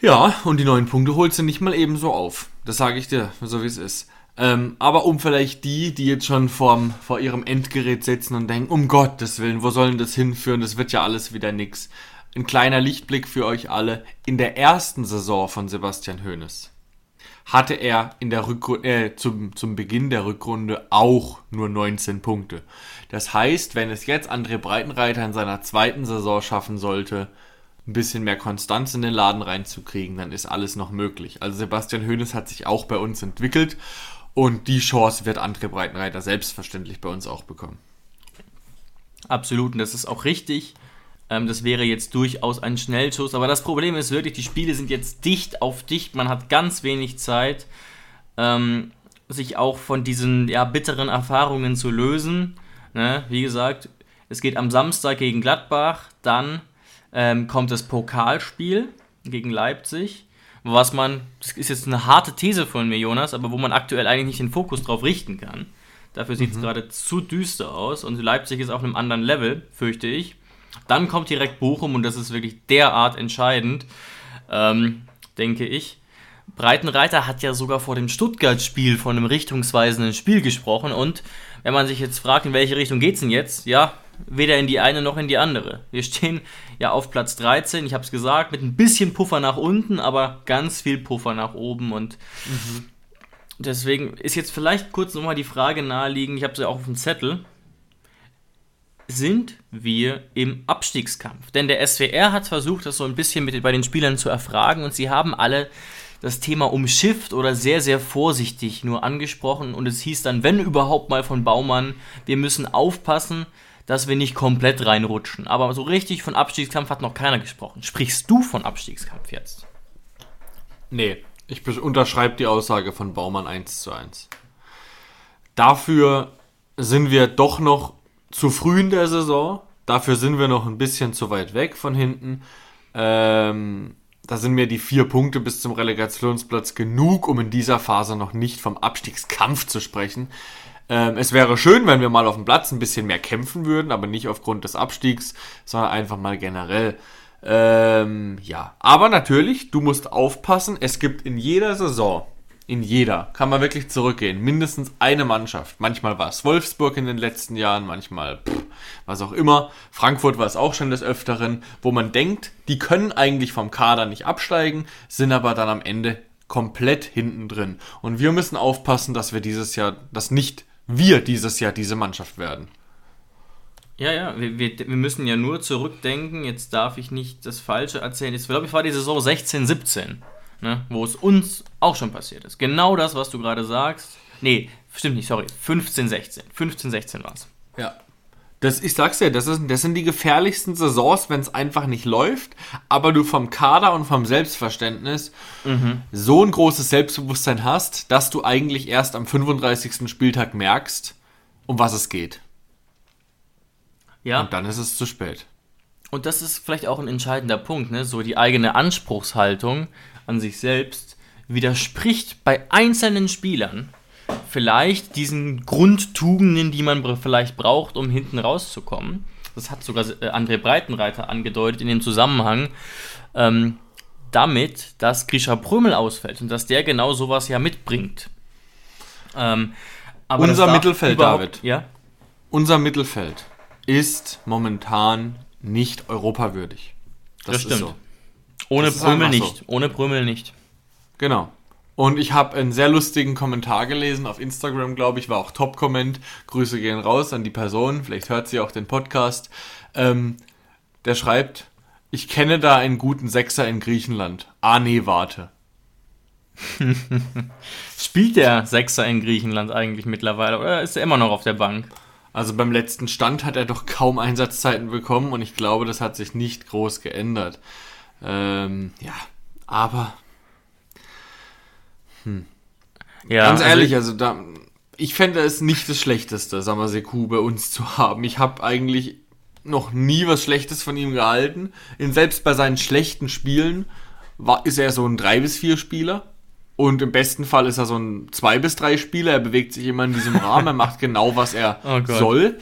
Ja, und die neun Punkte holst du nicht mal ebenso auf. Das sage ich dir, so wie es ist. Ähm, aber um vielleicht die, die jetzt schon vorm, vor ihrem Endgerät sitzen und denken, um Gottes Willen, wo soll denn das hinführen? Das wird ja alles wieder nix. Ein kleiner Lichtblick für euch alle. In der ersten Saison von Sebastian Hoeneß hatte er in der Rückrunde, äh, zum, zum Beginn der Rückrunde auch nur 19 Punkte. Das heißt, wenn es jetzt André Breitenreiter in seiner zweiten Saison schaffen sollte, ein bisschen mehr Konstanz in den Laden reinzukriegen, dann ist alles noch möglich. Also Sebastian Hoeneß hat sich auch bei uns entwickelt und die Chance wird André Breitenreiter selbstverständlich bei uns auch bekommen. Absolut, und das ist auch richtig. Ähm, das wäre jetzt durchaus ein Schnellschuss. Aber das Problem ist wirklich, die Spiele sind jetzt dicht auf dicht. Man hat ganz wenig Zeit, ähm, sich auch von diesen ja, bitteren Erfahrungen zu lösen. Ne? Wie gesagt, es geht am Samstag gegen Gladbach. Dann ähm, kommt das Pokalspiel gegen Leipzig. Was man, das ist jetzt eine harte These von mir, Jonas, aber wo man aktuell eigentlich nicht den Fokus drauf richten kann. Dafür sieht es gerade zu düster aus und Leipzig ist auf einem anderen Level, fürchte ich. Dann kommt direkt Bochum und das ist wirklich derart entscheidend, ähm, denke ich. Breitenreiter hat ja sogar vor dem Stuttgart-Spiel von einem richtungsweisenden Spiel gesprochen und wenn man sich jetzt fragt, in welche Richtung geht's denn jetzt? Ja, weder in die eine noch in die andere. Wir stehen ja auf Platz 13, ich habe es gesagt, mit ein bisschen Puffer nach unten, aber ganz viel Puffer nach oben und deswegen ist jetzt vielleicht kurz nochmal die Frage naheliegend, ich habe sie ja auch auf dem Zettel. Sind wir im Abstiegskampf? Denn der SWR hat versucht, das so ein bisschen mit, bei den Spielern zu erfragen und sie haben alle das Thema umschifft oder sehr, sehr vorsichtig nur angesprochen und es hieß dann, wenn überhaupt mal von Baumann, wir müssen aufpassen, dass wir nicht komplett reinrutschen. Aber so richtig von Abstiegskampf hat noch keiner gesprochen. Sprichst du von Abstiegskampf jetzt? Nee, ich be- unterschreibe die Aussage von Baumann 1 zu 1. Dafür sind wir doch noch zu früh in der Saison. Dafür sind wir noch ein bisschen zu weit weg von hinten. Ähm, da sind mir die vier Punkte bis zum Relegationsplatz genug, um in dieser Phase noch nicht vom Abstiegskampf zu sprechen. Ähm, es wäre schön, wenn wir mal auf dem Platz ein bisschen mehr kämpfen würden, aber nicht aufgrund des Abstiegs, sondern einfach mal generell. Ähm, ja, aber natürlich, du musst aufpassen. Es gibt in jeder Saison in jeder kann man wirklich zurückgehen. Mindestens eine Mannschaft. Manchmal war es Wolfsburg in den letzten Jahren, manchmal pff, was auch immer. Frankfurt war es auch schon des Öfteren, wo man denkt, die können eigentlich vom Kader nicht absteigen, sind aber dann am Ende komplett hinten drin. Und wir müssen aufpassen, dass wir dieses Jahr, dass nicht wir dieses Jahr diese Mannschaft werden. Ja, ja, wir, wir, wir müssen ja nur zurückdenken. Jetzt darf ich nicht das Falsche erzählen. Jetzt glaube ich, war die Saison 16, 17, ne, wo es uns auch schon passiert ist. Genau das, was du gerade sagst. Nee, stimmt nicht, sorry. 15, 16. 15, 16 war es. Ja. Das, ich sag's dir, das, ist, das sind die gefährlichsten Saisons, wenn es einfach nicht läuft, aber du vom Kader und vom Selbstverständnis so ein großes Selbstbewusstsein hast, dass du eigentlich erst am 35. Spieltag merkst, um was es geht. Ja. Und dann ist es zu spät. Und das ist vielleicht auch ein entscheidender Punkt, ne? So die eigene Anspruchshaltung an sich selbst widerspricht bei einzelnen Spielern vielleicht diesen Grundtugenden, die man vielleicht braucht, um hinten rauszukommen. Das hat sogar äh, André Breitenreiter angedeutet in dem Zusammenhang. Ähm, damit, dass Grisha Prömel ausfällt und dass der genau sowas ja mitbringt. Ähm, aber Unser das Mittelfeld, David. Ja, Unser Mittelfeld ist momentan nicht europawürdig. das, stimmt. Ohne Das Prömel einfach so. nicht. Ohne Prömel nicht. Genau. Und ich habe einen sehr lustigen Kommentar gelesen auf Instagram, glaube ich, war auch Top-Comment. Grüße gehen raus an die Person, vielleicht hört sie auch den Podcast. Ähm, der schreibt, ich kenne da einen guten Sechser in Griechenland. Ah nee, warte. (laughs) Spielt der Sechser in Griechenland eigentlich mittlerweile oder ist er immer noch auf der Bank? Also beim letzten Stand hat er doch kaum Einsatzzeiten bekommen und ich glaube, das hat sich nicht groß geändert. Ähm, ja, aber Ja, Ganz also- ehrlich, also da, ich fände es nicht das Schlechteste, Samaseku bei uns zu haben. Ich habe eigentlich noch nie was Schlechtes von ihm gehalten. Und selbst bei seinen schlechten Spielen war, ist er so ein 3 bis 4 Spieler. Und im besten Fall ist er so ein 2 bis 3 Spieler. Er bewegt sich immer in diesem Rahmen. Er macht genau, was er (laughs) Oh soll.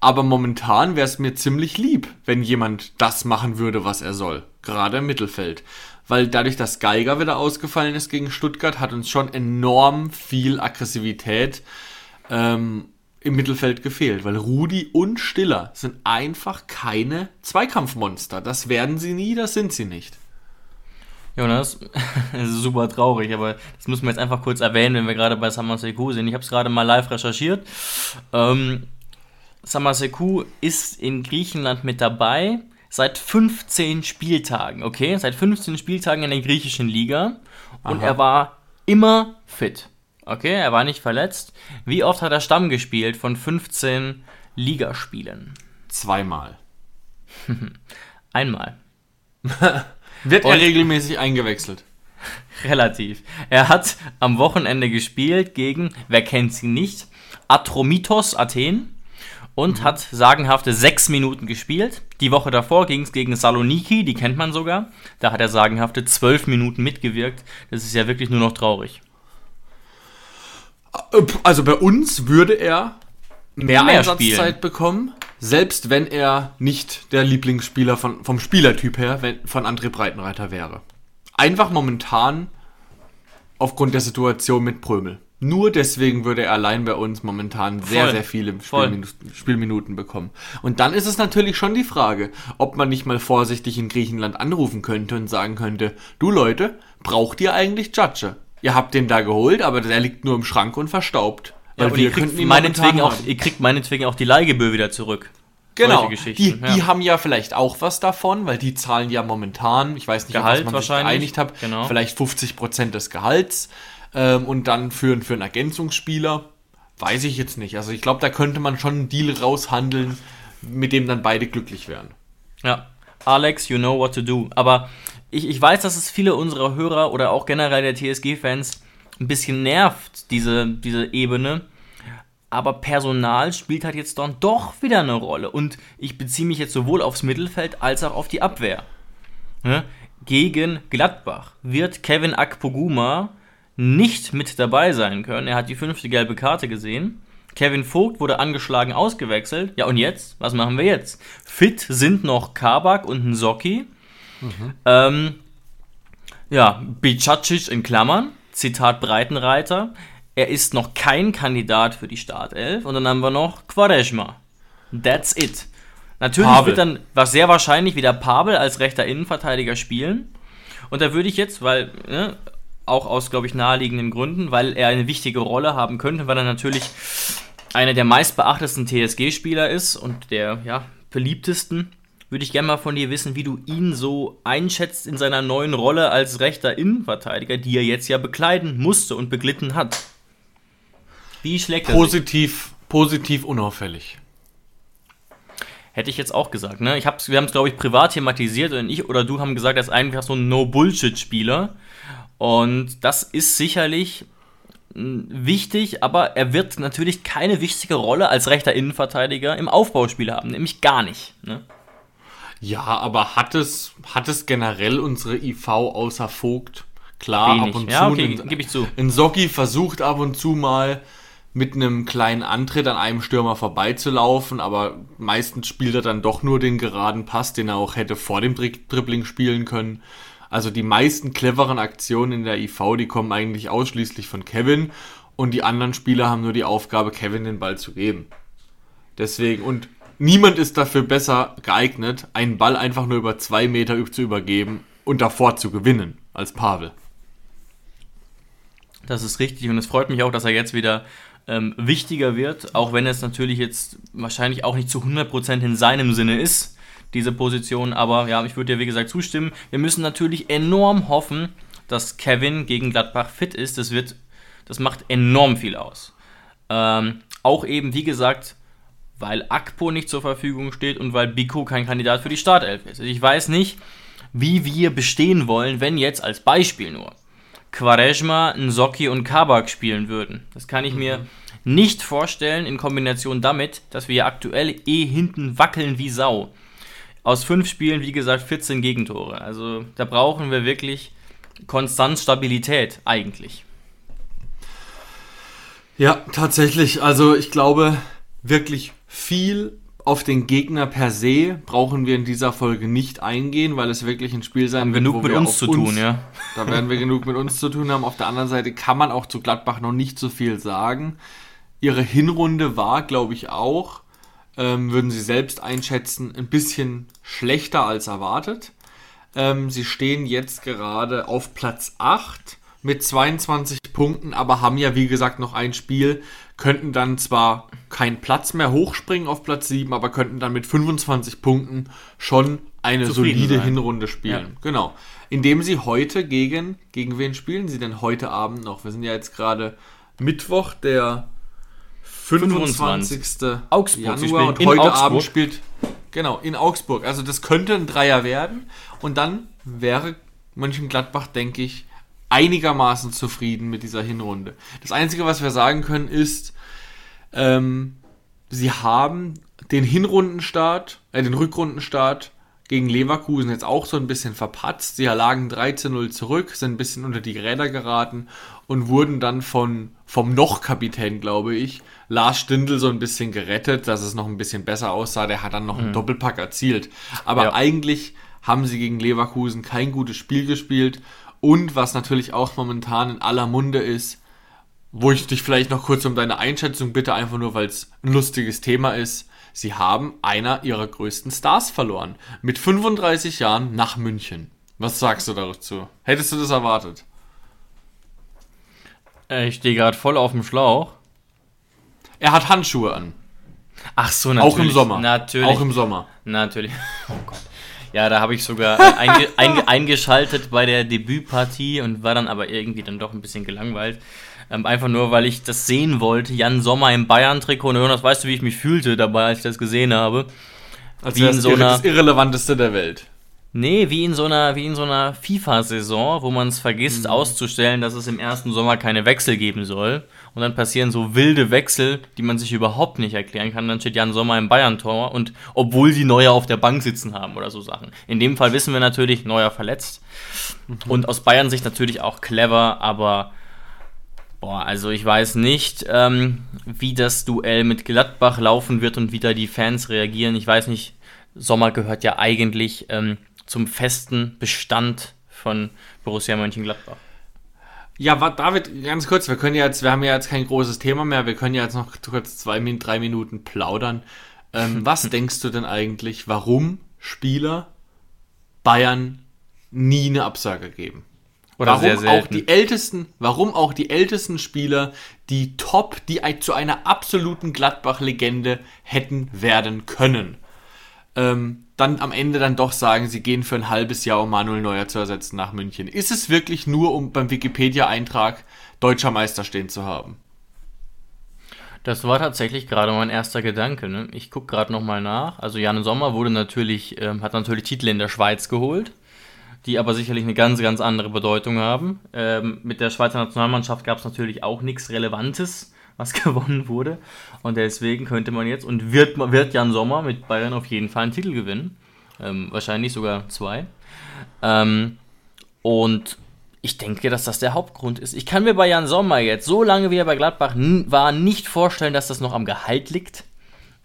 Aber momentan wäre es mir ziemlich lieb, wenn jemand das machen würde, was er soll. Gerade im Mittelfeld. Weil dadurch, dass Geiger wieder ausgefallen ist gegen Stuttgart, hat uns schon enorm viel Aggressivität ähm, im Mittelfeld gefehlt. Weil Rudi und Stiller sind einfach keine Zweikampfmonster. Das werden sie nie, das sind sie nicht. Jonas, (laughs) das ist super traurig, aber das müssen wir jetzt einfach kurz erwähnen, wenn wir gerade bei Samaseku sind. Ich habe es gerade mal live recherchiert. Ähm, Samaseku ist in Griechenland mit dabei seit 15 Spieltagen, okay? Seit 15 Spieltagen in der griechischen Liga und Aha. er war immer fit, okay? Er war nicht verletzt. Wie oft hat er Stamm gespielt von 15 Ligaspielen? Zweimal. (laughs) Einmal. (laughs) Wird er regelmäßig eingewechselt? (laughs) Relativ. Er hat am Wochenende gespielt gegen, wer kennt sie nicht, Atromitos Athen und hat sagenhafte sechs Minuten gespielt. Die Woche davor ging es gegen Saloniki, die kennt man sogar. Da hat er sagenhafte zwölf Minuten mitgewirkt. Das ist ja wirklich nur noch traurig. Äh, Also bei uns würde er mehr, Mehr Einsatzzeit spielen. bekommen, selbst wenn er nicht der Lieblingsspieler von, vom Spielertyp her wenn, von André Breitenreiter wäre. Einfach momentan aufgrund der Situation mit Prömel. Nur deswegen würde er allein bei uns momentan sehr, Voll. sehr viele. Spielminuten, Spielminuten bekommen. Und dann ist es natürlich schon die Frage, ob man nicht mal vorsichtig in Griechenland anrufen könnte und sagen könnte, du Leute, braucht ihr eigentlich Judge? Ihr habt den da geholt, aber der liegt nur im Schrank und verstaubt. Ja, und ihr, kriegt meinetwegen auch, ihr kriegt meinetwegen auch die Leihgebühr wieder zurück. Genau, die, die ja. haben ja vielleicht auch was davon, weil die zahlen ja momentan, ich weiß nicht, Gehalt auf was man sich geeinigt hat, genau. vielleicht 50% des Gehalts ähm, und dann für, für einen Ergänzungsspieler, weiß ich jetzt nicht. Also ich glaube, da könnte man schon einen Deal raushandeln, mit dem dann beide glücklich wären. Ja, Alex, you know what to do. Aber ich, ich weiß, dass es viele unserer Hörer oder auch generell der TSG-Fans ein bisschen nervt, diese, diese Ebene. Aber Personal spielt halt jetzt dann doch wieder eine Rolle. Und ich beziehe mich jetzt sowohl aufs Mittelfeld als auch auf die Abwehr. Ne? Gegen Gladbach wird Kevin Akpoguma nicht mit dabei sein können. Er hat die fünfte gelbe Karte gesehen. Kevin Vogt wurde angeschlagen ausgewechselt. Ja, und jetzt? Was machen wir jetzt? Fit sind noch Kabak und Nsoki. Ähm, ja, Bicacic in Klammern. Zitat Breitenreiter, er ist noch kein Kandidat für die Startelf. Und dann haben wir noch Quaresma. That's it. Natürlich Pavel. wird dann was sehr wahrscheinlich wieder Pavel als rechter Innenverteidiger spielen. Und da würde ich jetzt, weil, ne, auch aus, glaube ich, naheliegenden Gründen, weil er eine wichtige Rolle haben könnte, weil er natürlich einer der meistbeachtesten TSG-Spieler ist und der ja, beliebtesten, würde ich gerne mal von dir wissen, wie du ihn so einschätzt in seiner neuen Rolle als rechter Innenverteidiger, die er jetzt ja bekleiden musste und beglitten hat. Wie schlägt er sich? Positiv, positiv unauffällig. Hätte ich jetzt auch gesagt, ne? Ich hab's, wir haben es, glaube ich, privat thematisiert und ich oder du haben gesagt, er ist einfach so ein No-Bullshit-Spieler. Und das ist sicherlich mh, wichtig, aber er wird natürlich keine wichtige Rolle als rechter Innenverteidiger im Aufbauspiel haben, nämlich gar nicht. Ne? Ja, aber hat es, hat es generell unsere IV außer Vogt? Klar, Wenig. ab und Ja, zu. okay, ein- geb ich zu. Ein Socki versucht ab und zu mal mit einem kleinen Antritt an einem Stürmer vorbeizulaufen, aber meistens spielt er dann doch nur den geraden Pass, den er auch hätte vor dem Dri Dribbling spielen können. Also die meisten cleveren Aktionen in der IV, die kommen eigentlich ausschließlich von Kevin und die anderen Spieler haben nur die Aufgabe, Kevin den Ball zu geben. Deswegen, und niemand ist dafür besser geeignet, einen Ball einfach nur über zwei Meter zu übergeben und davor zu gewinnen, als Pavel. Das ist richtig und es freut mich auch, dass er jetzt wieder ähm, wichtiger wird, auch wenn es natürlich jetzt wahrscheinlich auch nicht zu 100% in seinem Sinne ist, diese Position. Aber ja, ich würde dir wie gesagt zustimmen. Wir müssen natürlich enorm hoffen, dass Kevin gegen Gladbach fit ist. Das wird, das macht enorm viel aus. Ähm, auch eben, wie gesagt, weil Akpo nicht zur Verfügung steht und weil Biko kein Kandidat für die Startelf ist. Ich weiß nicht, wie wir bestehen wollen, wenn jetzt als Beispiel nur Quaresma, Nsocki und Kabak spielen würden. Das kann ich mir nicht vorstellen in Kombination damit, dass wir ja aktuell eh hinten wackeln wie Sau. Aus fünf Spielen, wie gesagt, 14 Gegentore. Also da brauchen wir wirklich Konstanz, Stabilität eigentlich. Ja, tatsächlich. Also ich glaube, wirklich viel auf den Gegner per se brauchen wir in dieser Folge nicht eingehen, weil es wirklich ein Spiel sein wird, genug wo mit wir uns zu tun, ja. Da werden wir genug mit uns zu tun haben. Auf der anderen Seite kann man auch zu Gladbach noch nicht so viel sagen. Ihre Hinrunde war, glaube ich, auch, ähm, würden Sie selbst einschätzen, ein bisschen schlechter als erwartet. Ähm, sie stehen jetzt gerade auf Platz 8 mit 22 Punkten, aber haben ja, wie gesagt, noch ein Spiel, könnten dann zwar keinen Platz mehr hochspringen auf Platz 7, aber könnten dann mit 25 Punkten schon eine Zufrieden solide sein. Hinrunde spielen. Ja. Genau. Indem sie heute gegen, gegen wen spielen sie denn heute Abend noch? Wir sind ja jetzt gerade Mittwoch, der 25. Augsburg. Sie Januar und heute Augsburg. Abend spielt, genau, in Augsburg. Also das könnte ein Dreier werden und dann wäre Mönchengladbach, denke ich, einigermaßen zufrieden mit dieser Hinrunde. Das Einzige, was wir sagen können, ist, ähm, sie haben den Hinrundenstart, äh, den Rückrundenstart gegen Leverkusen jetzt auch so ein bisschen verpatzt. Sie lagen 13-0 zurück, sind ein bisschen unter die Räder geraten und wurden dann von, vom Noch-Kapitän, glaube ich, Lars Stindl so ein bisschen gerettet, dass es noch ein bisschen besser aussah. Der hat dann noch einen Doppelpack erzielt. Aber Ja. eigentlich haben sie gegen Leverkusen kein gutes Spiel gespielt. Und was natürlich auch momentan in aller Munde ist, wo ich dich vielleicht noch kurz um deine Einschätzung bitte, einfach nur weil es ein lustiges Thema ist. Sie haben einer ihrer größten Stars verloren. Mit 35 Jahren nach München. Was sagst du dazu? Hättest du das erwartet? Äh, Ich stehe gerade voll auf dem Schlauch. Er hat Handschuhe an. Ach so, natürlich. Auch im Sommer. Natürlich. Auch im Sommer. Natürlich. (laughs) Oh Gott. Ja, da habe ich sogar äh, einge (laughs) einge eingeschaltet bei der Debütpartie und war dann aber irgendwie dann doch ein bisschen gelangweilt. Ähm, einfach nur, weil ich das sehen wollte. Jan Sommer im Bayern-Trikot. Und Jonas, weißt du, wie ich mich fühlte dabei, als ich das gesehen habe? Als Wie in so einer- das Irrelevanteste der Welt. Nee, wie in so einer, wie in so einer FIFA-Saison, wo man es vergisst Mhm. auszustellen, dass es im ersten Sommer keine Wechsel geben soll. Und dann passieren so wilde Wechsel, die man sich überhaupt nicht erklären kann. Dann steht Jan Sommer im Bayern-Tor und obwohl sie Neuer auf der Bank sitzen haben oder so Sachen. In dem Fall wissen wir natürlich, Neuer verletzt. Mhm. Und aus Bayern Sicht natürlich auch clever, aber boah, also ich weiß nicht, ähm, wie das Duell mit Gladbach laufen wird und wie da die Fans reagieren. Ich weiß nicht, Sommer gehört ja eigentlich ähm, zum festen Bestand von Borussia Mönchengladbach. Ja, David, ganz kurz, wir können ja jetzt, wir haben ja jetzt kein großes Thema mehr, wir können ja jetzt noch kurz zwei, drei Minuten plaudern. Ähm, (laughs) was denkst du denn eigentlich, warum Spieler Bayern nie eine Absage geben? Oder warum sehr auch die ältesten, warum auch die ältesten Spieler, die top, die zu einer absoluten Gladbach-Legende hätten werden können, ähm, dann am Ende dann doch sagen, sie gehen für ein halbes Jahr, um Manuel Neuer zu ersetzen nach München. Ist es wirklich nur, um beim Wikipedia-Eintrag deutscher Meister stehen zu haben? Das war tatsächlich gerade mein erster Gedanke. Ne? Ich gucke gerade nochmal nach. Also Jan Sommer wurde natürlich, ähm, hat natürlich Titel in der Schweiz geholt, die aber sicherlich eine ganz, ganz andere Bedeutung haben. Ähm, mit der Schweizer Nationalmannschaft gab es natürlich auch nichts Relevantes, was (laughs) gewonnen wurde. Und deswegen könnte man jetzt und wird, wird Jan Sommer mit Bayern auf jeden Fall einen Titel gewinnen. Ähm, wahrscheinlich sogar zwei. Ähm, und ich denke, dass das der Hauptgrund ist. Ich kann mir bei Jan Sommer jetzt, so lange wie er bei Gladbach war, nicht vorstellen, dass das noch am Gehalt liegt.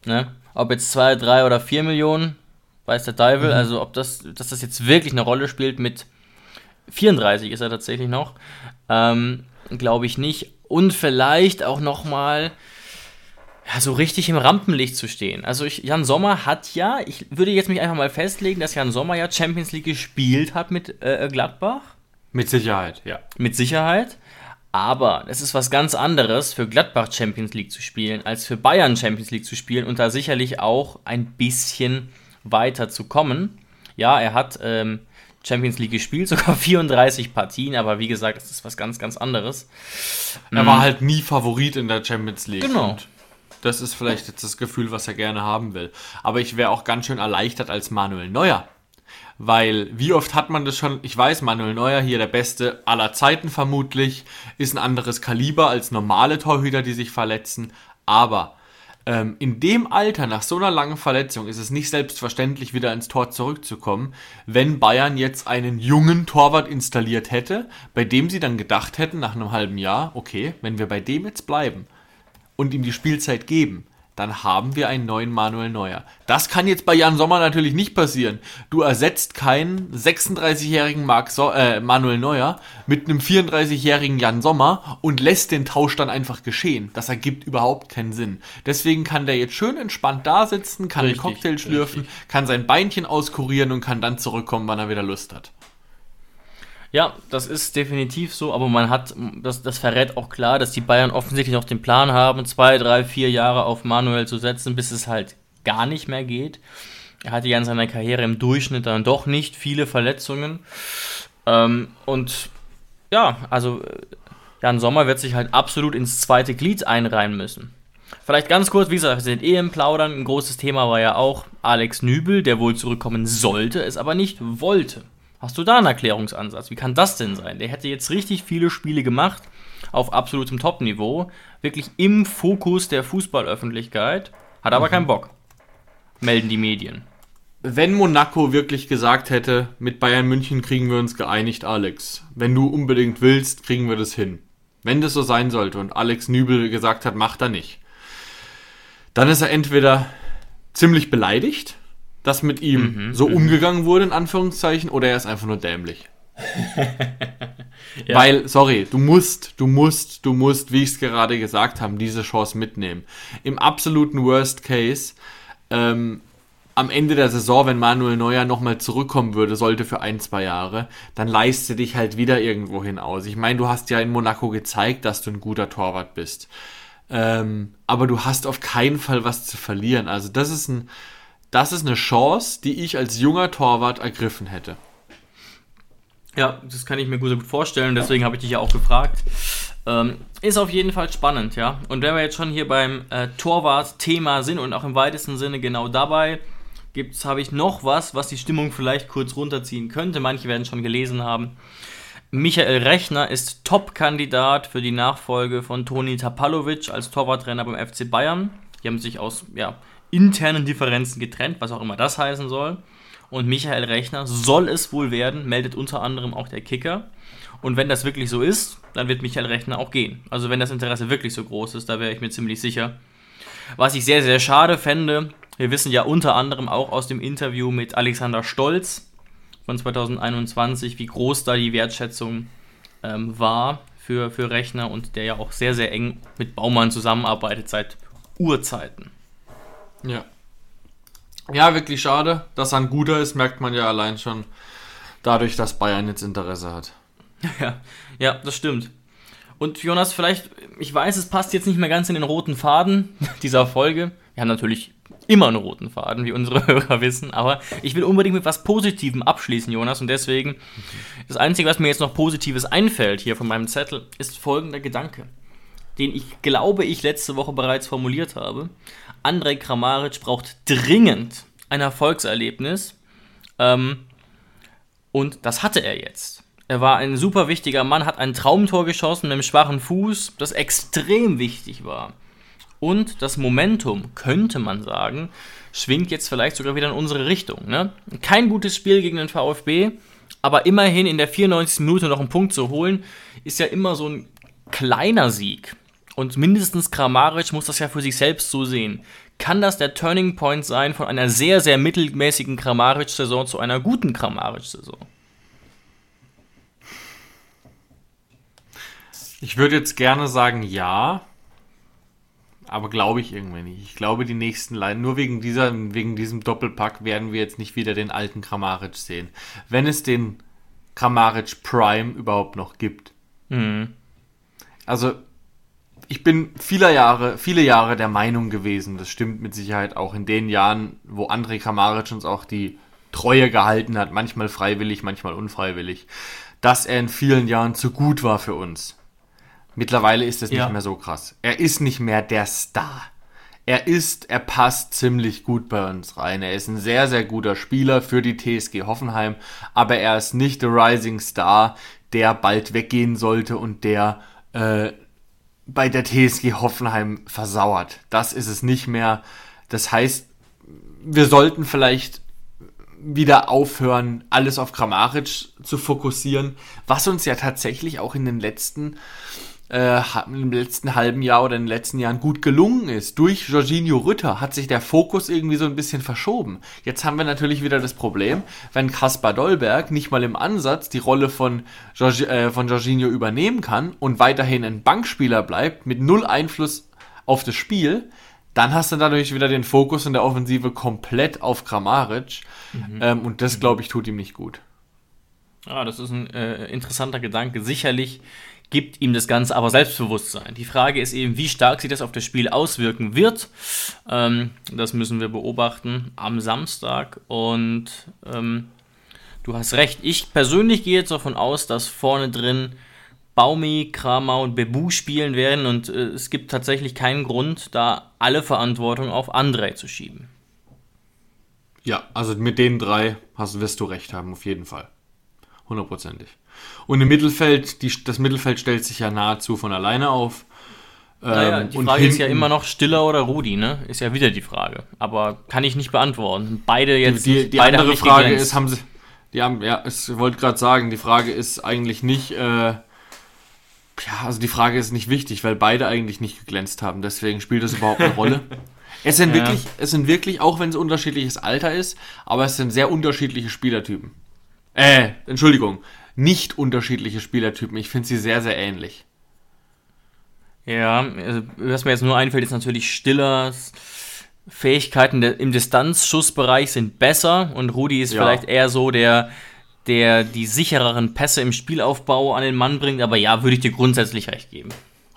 Ne? Ob jetzt 2, 3 oder 4 Millionen, weiß der Teufel. Also ob das, dass das jetzt wirklich eine Rolle spielt mit 34 ist er tatsächlich noch. Ähm, Glaube ich nicht. Und vielleicht auch noch mal ja, so richtig im Rampenlicht zu stehen. Also ich, Jan Sommer hat ja, ich würde jetzt mich einfach mal festlegen, dass Jan Sommer ja Champions League gespielt hat mit äh, Gladbach. Mit Sicherheit, ja. Mit Sicherheit. Aber es ist was ganz anderes, für Gladbach Champions League zu spielen, als für Bayern Champions League zu spielen und da sicherlich auch ein bisschen weiter zu kommen. Ja, er hat ähm, Champions League gespielt, (laughs) sogar 34 Partien, aber wie gesagt, es ist was ganz, ganz anderes. Er war halt nie Favorit in der Champions League. Genau. Das ist vielleicht jetzt das Gefühl, was er gerne haben will. Aber ich wäre auch ganz schön erleichtert als Manuel Neuer. Weil, wie oft hat man das schon? Ich weiß, Manuel Neuer hier der Beste aller Zeiten vermutlich, ist ein anderes Kaliber als normale Torhüter, die sich verletzen. Aber ähm, in dem Alter, nach so einer langen Verletzung, ist es nicht selbstverständlich, wieder ins Tor zurückzukommen, wenn Bayern jetzt einen jungen Torwart installiert hätte, bei dem sie dann gedacht hätten, nach einem halben Jahr, okay, wenn wir bei dem jetzt bleiben und ihm die Spielzeit geben, dann haben wir einen neuen Manuel Neuer. Das kann jetzt bei Jan Sommer natürlich nicht passieren. Du ersetzt keinen 36-jährigen Mark so äh, Manuel Neuer mit einem 34-jährigen Jan Sommer und lässt den Tausch dann einfach geschehen. Das ergibt überhaupt keinen Sinn. Deswegen kann der jetzt schön entspannt da sitzen, kann Richtig, einen Cocktail schlürfen, kann sein Beinchen auskurieren und kann dann zurückkommen, wann er wieder Lust hat. Ja, das ist definitiv so, aber man hat, das, das verrät auch klar, dass die Bayern offensichtlich noch den Plan haben, zwei, drei, vier Jahre auf Manuel zu setzen, bis es halt gar nicht mehr geht. Er hatte ja in seiner Karriere im Durchschnitt dann doch nicht viele Verletzungen. Ähm, und ja, also äh, Jan Sommer wird sich halt absolut ins zweite Glied einreihen müssen. Vielleicht ganz kurz, wie gesagt, wir sind eh im Plaudern. Ein großes Thema war ja auch Alex Nübel, der wohl zurückkommen sollte, es aber nicht wollte. Hast du da einen Erklärungsansatz? Wie kann das denn sein? Der hätte jetzt richtig viele Spiele gemacht, auf absolutem Top-Niveau, wirklich im Fokus der Fußballöffentlichkeit, hat aber keinen Bock. Melden die Medien. Wenn Monaco wirklich gesagt hätte, mit Bayern München kriegen wir uns geeinigt, Alex. Wenn du unbedingt willst, kriegen wir das hin. Wenn das so sein sollte und Alex Nübel gesagt hat, macht er nicht, dann ist er entweder ziemlich beleidigt, dass mit ihm so umgegangen wurde, in Anführungszeichen, oder er ist einfach nur dämlich. (laughs) Weil, sorry, du musst, du musst, du musst, wie ich es gerade gesagt habe, diese Chance mitnehmen. Im absoluten Worst Case, ähm, am Ende der Saison, wenn Manuel Neuer nochmal zurückkommen würde, sollte für ein, zwei Jahre, dann leiste dich halt wieder irgendwo hin aus. Ich meine, du hast ja in Monaco gezeigt, dass du ein guter Torwart bist. Ähm, aber du hast auf keinen Fall was zu verlieren. Also das ist ein, das ist eine Chance, die ich als junger Torwart ergriffen hätte. Ja, das kann ich mir gut vorstellen, deswegen habe ich dich ja auch gefragt. Ähm, ist auf jeden Fall spannend, ja. Und wenn wir jetzt schon hier beim äh, Torwart-Thema sind und auch im weitesten Sinne genau dabei, gibt's, habe ich noch was, was die Stimmung vielleicht kurz runterziehen könnte. Manche werden schon gelesen haben. Michael Rechner ist Top-Kandidat für die Nachfolge von Toni Tapalovic als Torwarttrainer beim FC Bayern. Die haben sich aus ja, internen Differenzen getrennt, was auch immer das heißen soll. Und Michael Rechner soll es wohl werden, meldet unter anderem auch der Kicker. Und wenn das wirklich so ist, dann wird Michael Rechner auch gehen. Also wenn das Interesse wirklich so groß ist, da wäre ich mir ziemlich sicher. Was ich sehr, sehr schade fände, wir wissen ja unter anderem auch aus dem Interview mit Alexander Stolz von 2021, wie groß da die Wertschätzung ähm, war für, für Rechner und der ja auch sehr, sehr eng mit Baumann zusammenarbeitet seit Urzeiten. Ja. Ja, wirklich schade. Dass er ein guter ist, merkt man ja allein schon dadurch, dass Bayern jetzt Interesse hat. (laughs) Ja, ja, das stimmt. Und Jonas, vielleicht, ich weiß, es passt jetzt nicht mehr ganz in den roten Faden (laughs) dieser Folge. Wir haben natürlich immer einen roten Faden, wie unsere (laughs) Hörer wissen, aber ich will unbedingt mit was Positivem abschließen, Jonas, und deswegen, das Einzige, was mir jetzt noch Positives einfällt hier von meinem Zettel, ist folgender Gedanke, den ich glaube, ich letzte Woche bereits formuliert habe. Andrej Kramaric braucht dringend ein Erfolgserlebnis, ähm, und das hatte er jetzt. Er war ein super wichtiger Mann, hat ein Traumtor geschossen mit einem schwachen Fuß, das extrem wichtig war. Und das Momentum, könnte man sagen, schwingt jetzt vielleicht sogar wieder in unsere Richtung. Ne? Kein gutes Spiel gegen den VfB, aber immerhin in der 94. Minute noch einen Punkt zu holen, ist ja immer so ein kleiner Sieg. Und mindestens Kramaric muss das ja für sich selbst so sehen. Kann das der Turning Point sein von einer sehr, sehr mittelmäßigen Kramaric-Saison zu einer guten Kramaric-Saison? Ich würde jetzt gerne sagen ja, aber glaube ich irgendwie nicht. Ich glaube, die nächsten Leiden, nur wegen, dieser, wegen diesem Doppelpack werden wir jetzt nicht wieder den alten Kramaric sehen. Wenn es den Kramaric Prime überhaupt noch gibt. Mhm. Also, ich bin viele Jahre, viele Jahre der Meinung gewesen, das stimmt mit Sicherheit auch in den Jahren, wo André Kramaric uns auch die Treue gehalten hat, manchmal freiwillig, manchmal unfreiwillig, dass er in vielen Jahren zu gut war für uns. Mittlerweile ist es Ja. nicht mehr so krass. Er ist nicht mehr der Star. Er ist, er passt ziemlich gut bei uns rein. Er ist ein sehr, sehr guter Spieler für die TSG Hoffenheim, aber er ist nicht der Rising Star, der bald weggehen sollte und der äh, bei der TSG Hoffenheim versauert. Das ist es nicht mehr. Das heißt, wir sollten vielleicht wieder aufhören, alles auf Kramaric zu fokussieren, was uns ja tatsächlich auch in den letzten äh, im letzten halben Jahr oder in den letzten Jahren gut gelungen ist. Durch Jorginho Rütter hat sich der Fokus irgendwie so ein bisschen verschoben. Jetzt haben wir natürlich wieder das Problem, wenn Kaspar Dolberg nicht mal im Ansatz die Rolle von, Jorgi äh, von Jorginho übernehmen kann und weiterhin ein Bankspieler bleibt mit null Einfluss auf das Spiel, dann hast du dadurch wieder den Fokus in der Offensive komplett auf Kramaric. Ähm, und das, glaube ich, tut ihm nicht gut. Ja, das ist ein äh, interessanter Gedanke. Sicherlich gibt ihm das Ganze aber Selbstbewusstsein. Die Frage ist eben, wie stark sich das auf das Spiel auswirken wird. Ähm, das müssen wir beobachten am Samstag. Und ähm, du hast recht. Ich persönlich gehe jetzt davon aus, dass vorne drin Baumi, Kramer und Bebu spielen werden. Und äh, es gibt tatsächlich keinen Grund, da alle Verantwortung auf André zu schieben. Ja, also mit den drei hast, wirst du recht haben, auf jeden Fall. Hundertprozentig. Und im Mittelfeld, die, das Mittelfeld stellt sich ja nahezu von alleine auf. Naja, Ähm, die und Frage ist ja immer noch Stiller oder Rudi, ne? Ist ja wieder die Frage. Aber kann ich nicht beantworten. Beide jetzt. Die, die beide haben andere Frage geglänzt. ist, haben sie, die haben, ja, ich wollte gerade sagen, die Frage ist eigentlich nicht, äh, ja, also die Frage ist nicht wichtig, weil beide eigentlich nicht geglänzt haben. Deswegen spielt das überhaupt eine Rolle. (laughs) Es sind Ja. wirklich, es sind wirklich, auch wenn es unterschiedliches Alter ist, aber es sind sehr unterschiedliche Spielertypen. Äh, Entschuldigung, nicht unterschiedliche Spielertypen. Ich finde sie sehr, sehr ähnlich. Ja, also, was mir jetzt nur einfällt, ist natürlich Stillers Fähigkeiten im Distanzschussbereich sind besser und Rudi ist Ja. vielleicht eher so der, der die sichereren Pässe im Spielaufbau an den Mann bringt. Aber ja, würde ich dir grundsätzlich recht geben.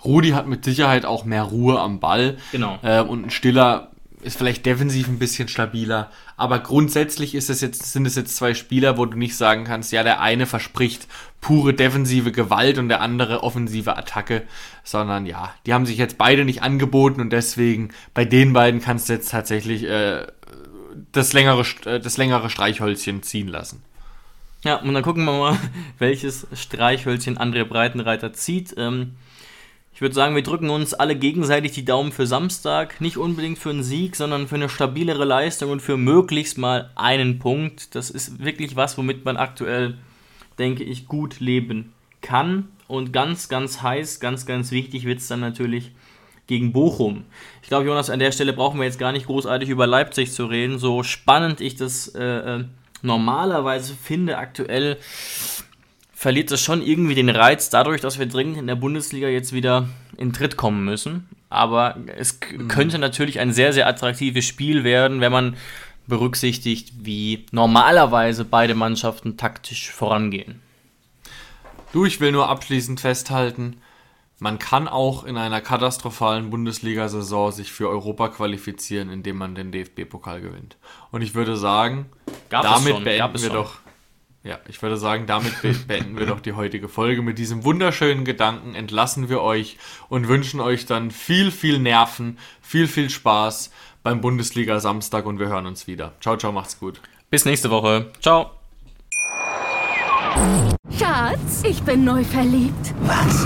Rudi hat mit Sicherheit auch mehr Ruhe am Ball. Genau. Äh, und ein Stiller ist vielleicht defensiv ein bisschen stabiler. Aber grundsätzlich ist es jetzt, sind es jetzt zwei Spieler, wo du nicht sagen kannst, ja, der eine verspricht pure defensive Gewalt und der andere offensive Attacke, sondern ja, die haben sich jetzt beide nicht angeboten und deswegen bei den beiden kannst du jetzt tatsächlich äh, das, längere, äh, das längere Streichhölzchen ziehen lassen. Ja, und dann gucken wir mal, (laughs) welches Streichhölzchen André Breitenreiter zieht. Ähm, ich würde sagen, wir drücken uns alle gegenseitig die Daumen für Samstag. Nicht unbedingt für einen Sieg, sondern für eine stabilere Leistung und für möglichst mal einen Punkt. Das ist wirklich was, womit man aktuell, denke ich, gut leben kann. Und ganz, ganz heiß, ganz, ganz wichtig wird es dann natürlich gegen Bochum. Ich glaube, Jonas, an der Stelle brauchen wir jetzt gar nicht großartig über Leipzig zu reden. So spannend ich das äh, äh, normalerweise finde aktuell, verliert es schon irgendwie den Reiz dadurch, dass wir dringend in der Bundesliga jetzt wieder in Tritt kommen müssen. Aber es Mhm. könnte natürlich ein sehr, sehr attraktives Spiel werden, wenn man berücksichtigt, wie normalerweise beide Mannschaften taktisch vorangehen. Du, ich will nur abschließend festhalten, man kann auch in einer katastrophalen Bundesliga-Saison sich für Europa qualifizieren, indem man den DFB-Pokal gewinnt. Und ich würde sagen, Gab damit beenden wir doch. Ja, ich würde sagen, damit be (laughs) beenden wir doch die heutige Folge. Mit diesem wunderschönen Gedanken entlassen wir euch und wünschen euch dann viel, viel Nerven, viel, viel Spaß beim Bundesliga Samstag und wir hören uns wieder. Ciao, ciao, macht's gut. Bis nächste Woche. Ciao. Schatz, ich bin neu verliebt. Was?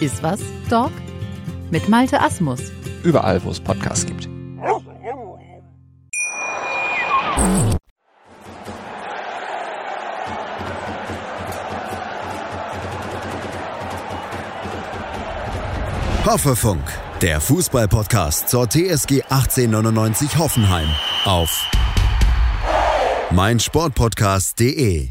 Ist was, Dog? Mit Malte Asmus. Überall, wo es Podcasts gibt. Hoffefunk, der Fußballpodcast zur TSG 1899 Hoffenheim auf meinsportpodcast.de.